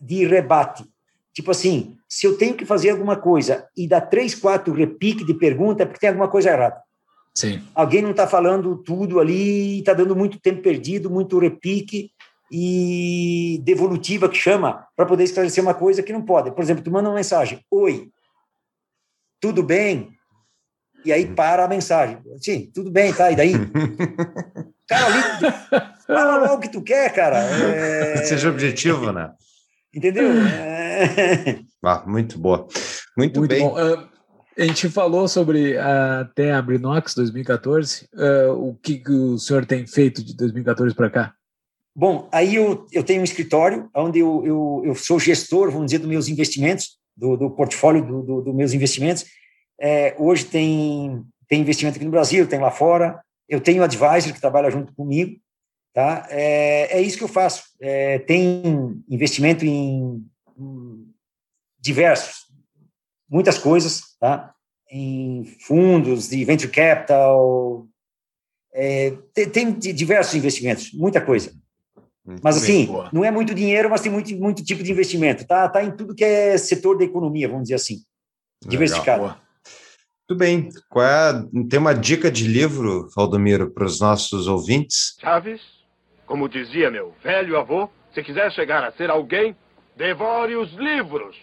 de rebate. Tipo assim, se eu tenho que fazer alguma coisa e dá três, quatro repique de pergunta, é porque tem alguma coisa errada. Sim. Alguém não está falando tudo ali, está dando muito tempo perdido, muito repique e devolutiva que chama para poder esclarecer uma coisa que não pode. Por exemplo, tu manda uma mensagem: Oi, tudo bem? E aí para a mensagem. Sim, tudo bem, tá? E daí? cara, ali, fala logo o que tu quer, cara. É... Seja objetivo, né? Entendeu? É... Ah, muito boa. Muito, muito bem. Uh, a gente falou sobre uh, até a Brinox 2014. Uh, o que, que o senhor tem feito de 2014 para cá? Bom, aí eu, eu tenho um escritório onde eu, eu, eu sou gestor, vamos dizer, dos meus investimentos, do, do portfólio dos do, do meus investimentos é, hoje tem, tem investimento aqui no Brasil, tem lá fora. Eu tenho advisor que trabalha junto comigo. Tá? É, é isso que eu faço. É, tem investimento em, em, diversos, muitas coisas, tá? em fundos de venture capital. É, tem, tem diversos investimentos, muita coisa. Mas assim, não é muito dinheiro, mas tem muito, muito tipo de investimento. Tá, tá em tudo que é setor da economia, vamos dizer assim. Diversificado. Legal, muito bem. Qual é, tem uma dica de livro, Valdomiro, para os nossos ouvintes? Chaves, como dizia meu velho avô, se quiser chegar a ser alguém, devore os livros.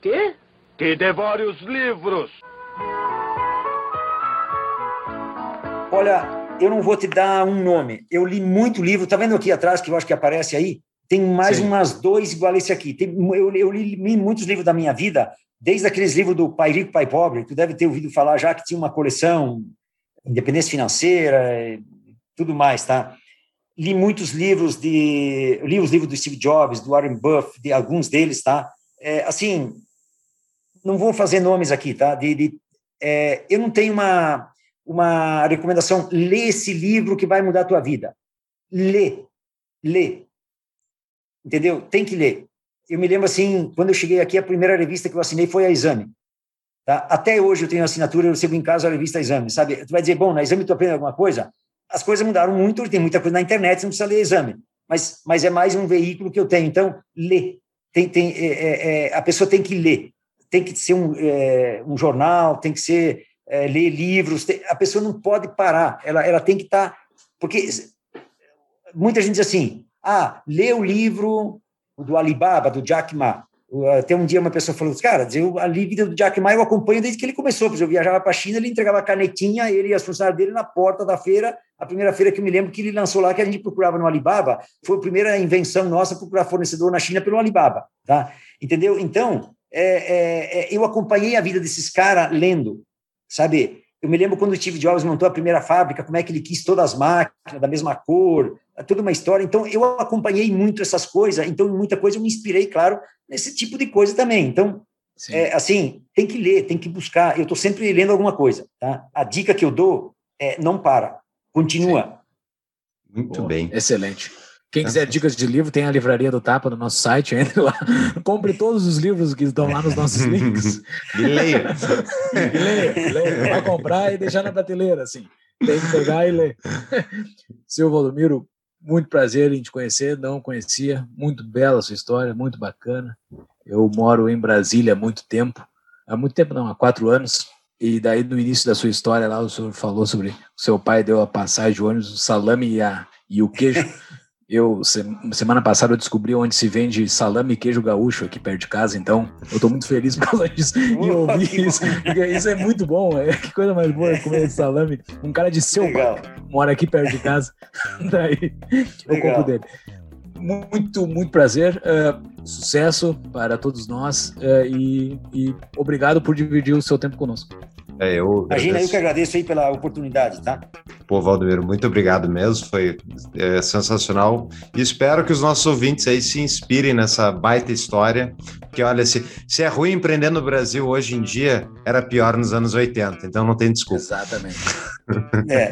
Quê? Que devore os livros. Olha, eu não vou te dar um nome. Eu li muito livro, tá vendo aqui atrás que eu acho que aparece aí? Tem mais Sim. umas dois igual esse aqui. Tem, eu, eu li, li muitos livros da minha vida, desde aqueles livros do Pai Rico, Pai Pobre, tu deve ter ouvido falar já que tinha uma coleção, independência financeira, tudo mais, tá? Li muitos livros de, li os livros do Steve Jobs, do Warren Buffett, de alguns deles, tá? É, assim, não vou fazer nomes aqui, tá? De, de é, eu não tenho uma uma recomendação, lê esse livro que vai mudar a tua vida. Lê, lê. Entendeu? Tem que ler. Eu me lembro assim, quando eu cheguei aqui, a primeira revista que eu assinei foi a Exame. Tá? Até hoje eu tenho assinatura, eu recebo em casa a revista Exame, sabe? Tu vai dizer, bom, na Exame tu aprende alguma coisa? As coisas mudaram muito, tem muita coisa na internet, você não precisa ler Exame. Mas, mas é mais um veículo que eu tenho. Então, lê. Tem, tem, é, é, a pessoa tem que ler. Tem que ser um, é, um jornal, tem que ser é, ler livros. Tem, a pessoa não pode parar. Ela, ela tem que estar... Tá, porque muita gente diz assim, ah, lê o livro do Alibaba, do Jack Ma. Até um dia uma pessoa falou, cara, eu, a vida do Jack Ma eu acompanho desde que ele começou, porque eu viajava para a China, ele entregava a canetinha, ele e as funcionárias dele na porta da feira, a primeira feira que eu me lembro que ele lançou lá, que a gente procurava no Alibaba, foi a primeira invenção nossa procurar fornecedor na China pelo Alibaba, tá? Entendeu? Então, é, é, é, eu acompanhei a vida desses caras lendo, sabe? Eu me lembro quando o Steve Jobs montou a primeira fábrica, como é que ele quis todas as máquinas da mesma cor, toda uma história. Então, eu acompanhei muito essas coisas, então, muita coisa eu me inspirei, claro, nesse tipo de coisa também. Então, é, assim, tem que ler, tem que buscar. Eu estou sempre lendo alguma coisa, tá? A dica que eu dou é não para, continua. Sim. Muito Boa, bem. Excelente. Quem quiser dicas de livro, tem a livraria do Tapa no nosso site, entre lá. Compre todos os livros que estão lá nos nossos links. e leia. e leia, leia. Vai comprar e deixar na prateleira, assim. Tem que pegar e ler. Seu Valdomiro, muito prazer em te conhecer, não conhecia. Muito bela a sua história, muito bacana. Eu moro em Brasília há muito tempo. Há muito tempo não, há quatro anos. E daí, no início da sua história lá, o senhor falou sobre o seu pai deu a passagem de ônibus, o salame e, a, e o queijo. Eu, semana passada, eu descobri onde se vende salame e queijo gaúcho aqui perto de casa, então eu tô muito feliz por causa disso e ouvir isso, porque isso é muito bom, é que coisa mais boa comer esse salame. Um cara de seu mora aqui perto de casa, daí eu compro dele. Muito, muito prazer, uh, sucesso para todos nós uh, e, e obrigado por dividir o seu tempo conosco. É, eu Imagina, eu que agradeço aí pela oportunidade, tá? Pô, Valdemiro, muito obrigado mesmo, foi é, sensacional. E espero que os nossos ouvintes aí se inspirem nessa baita história, que olha, se, se é ruim empreender no Brasil hoje em dia, era pior nos anos 80, então não tem desculpa. Exatamente. é.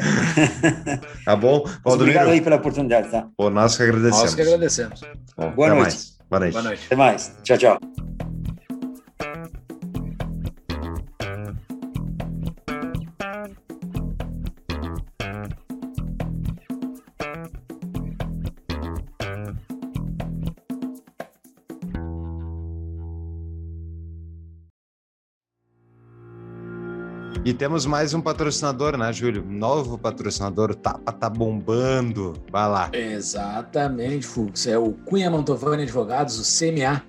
tá bom? Valdemiro? Obrigado aí pela oportunidade, tá? Pô, nós que agradecemos. Nós que agradecemos. Bom, Boa, noite. Boa noite. Boa noite. Até mais. Tchau, tchau. E temos mais um patrocinador, né, Júlio? Novo patrocinador, o Tapa tá bombando. Vai lá. Exatamente, Fux. É o Cunha Mantovani Advogados, o CMA,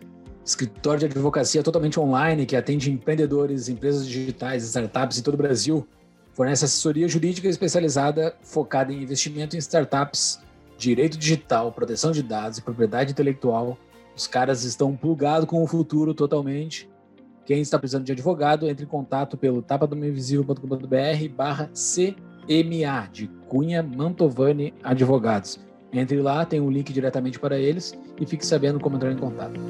escritório de advocacia totalmente online que atende empreendedores, empresas digitais, startups em todo o Brasil. Fornece assessoria jurídica especializada focada em investimento em startups, direito digital, proteção de dados e propriedade intelectual. Os caras estão plugados com o futuro totalmente. Quem está precisando de advogado, entre em contato pelo tapadomainvisível.com.br barra CMA, de Cunha Mantovani Advogados. Entre lá, tem um link diretamente para eles e fique sabendo como entrar em contato.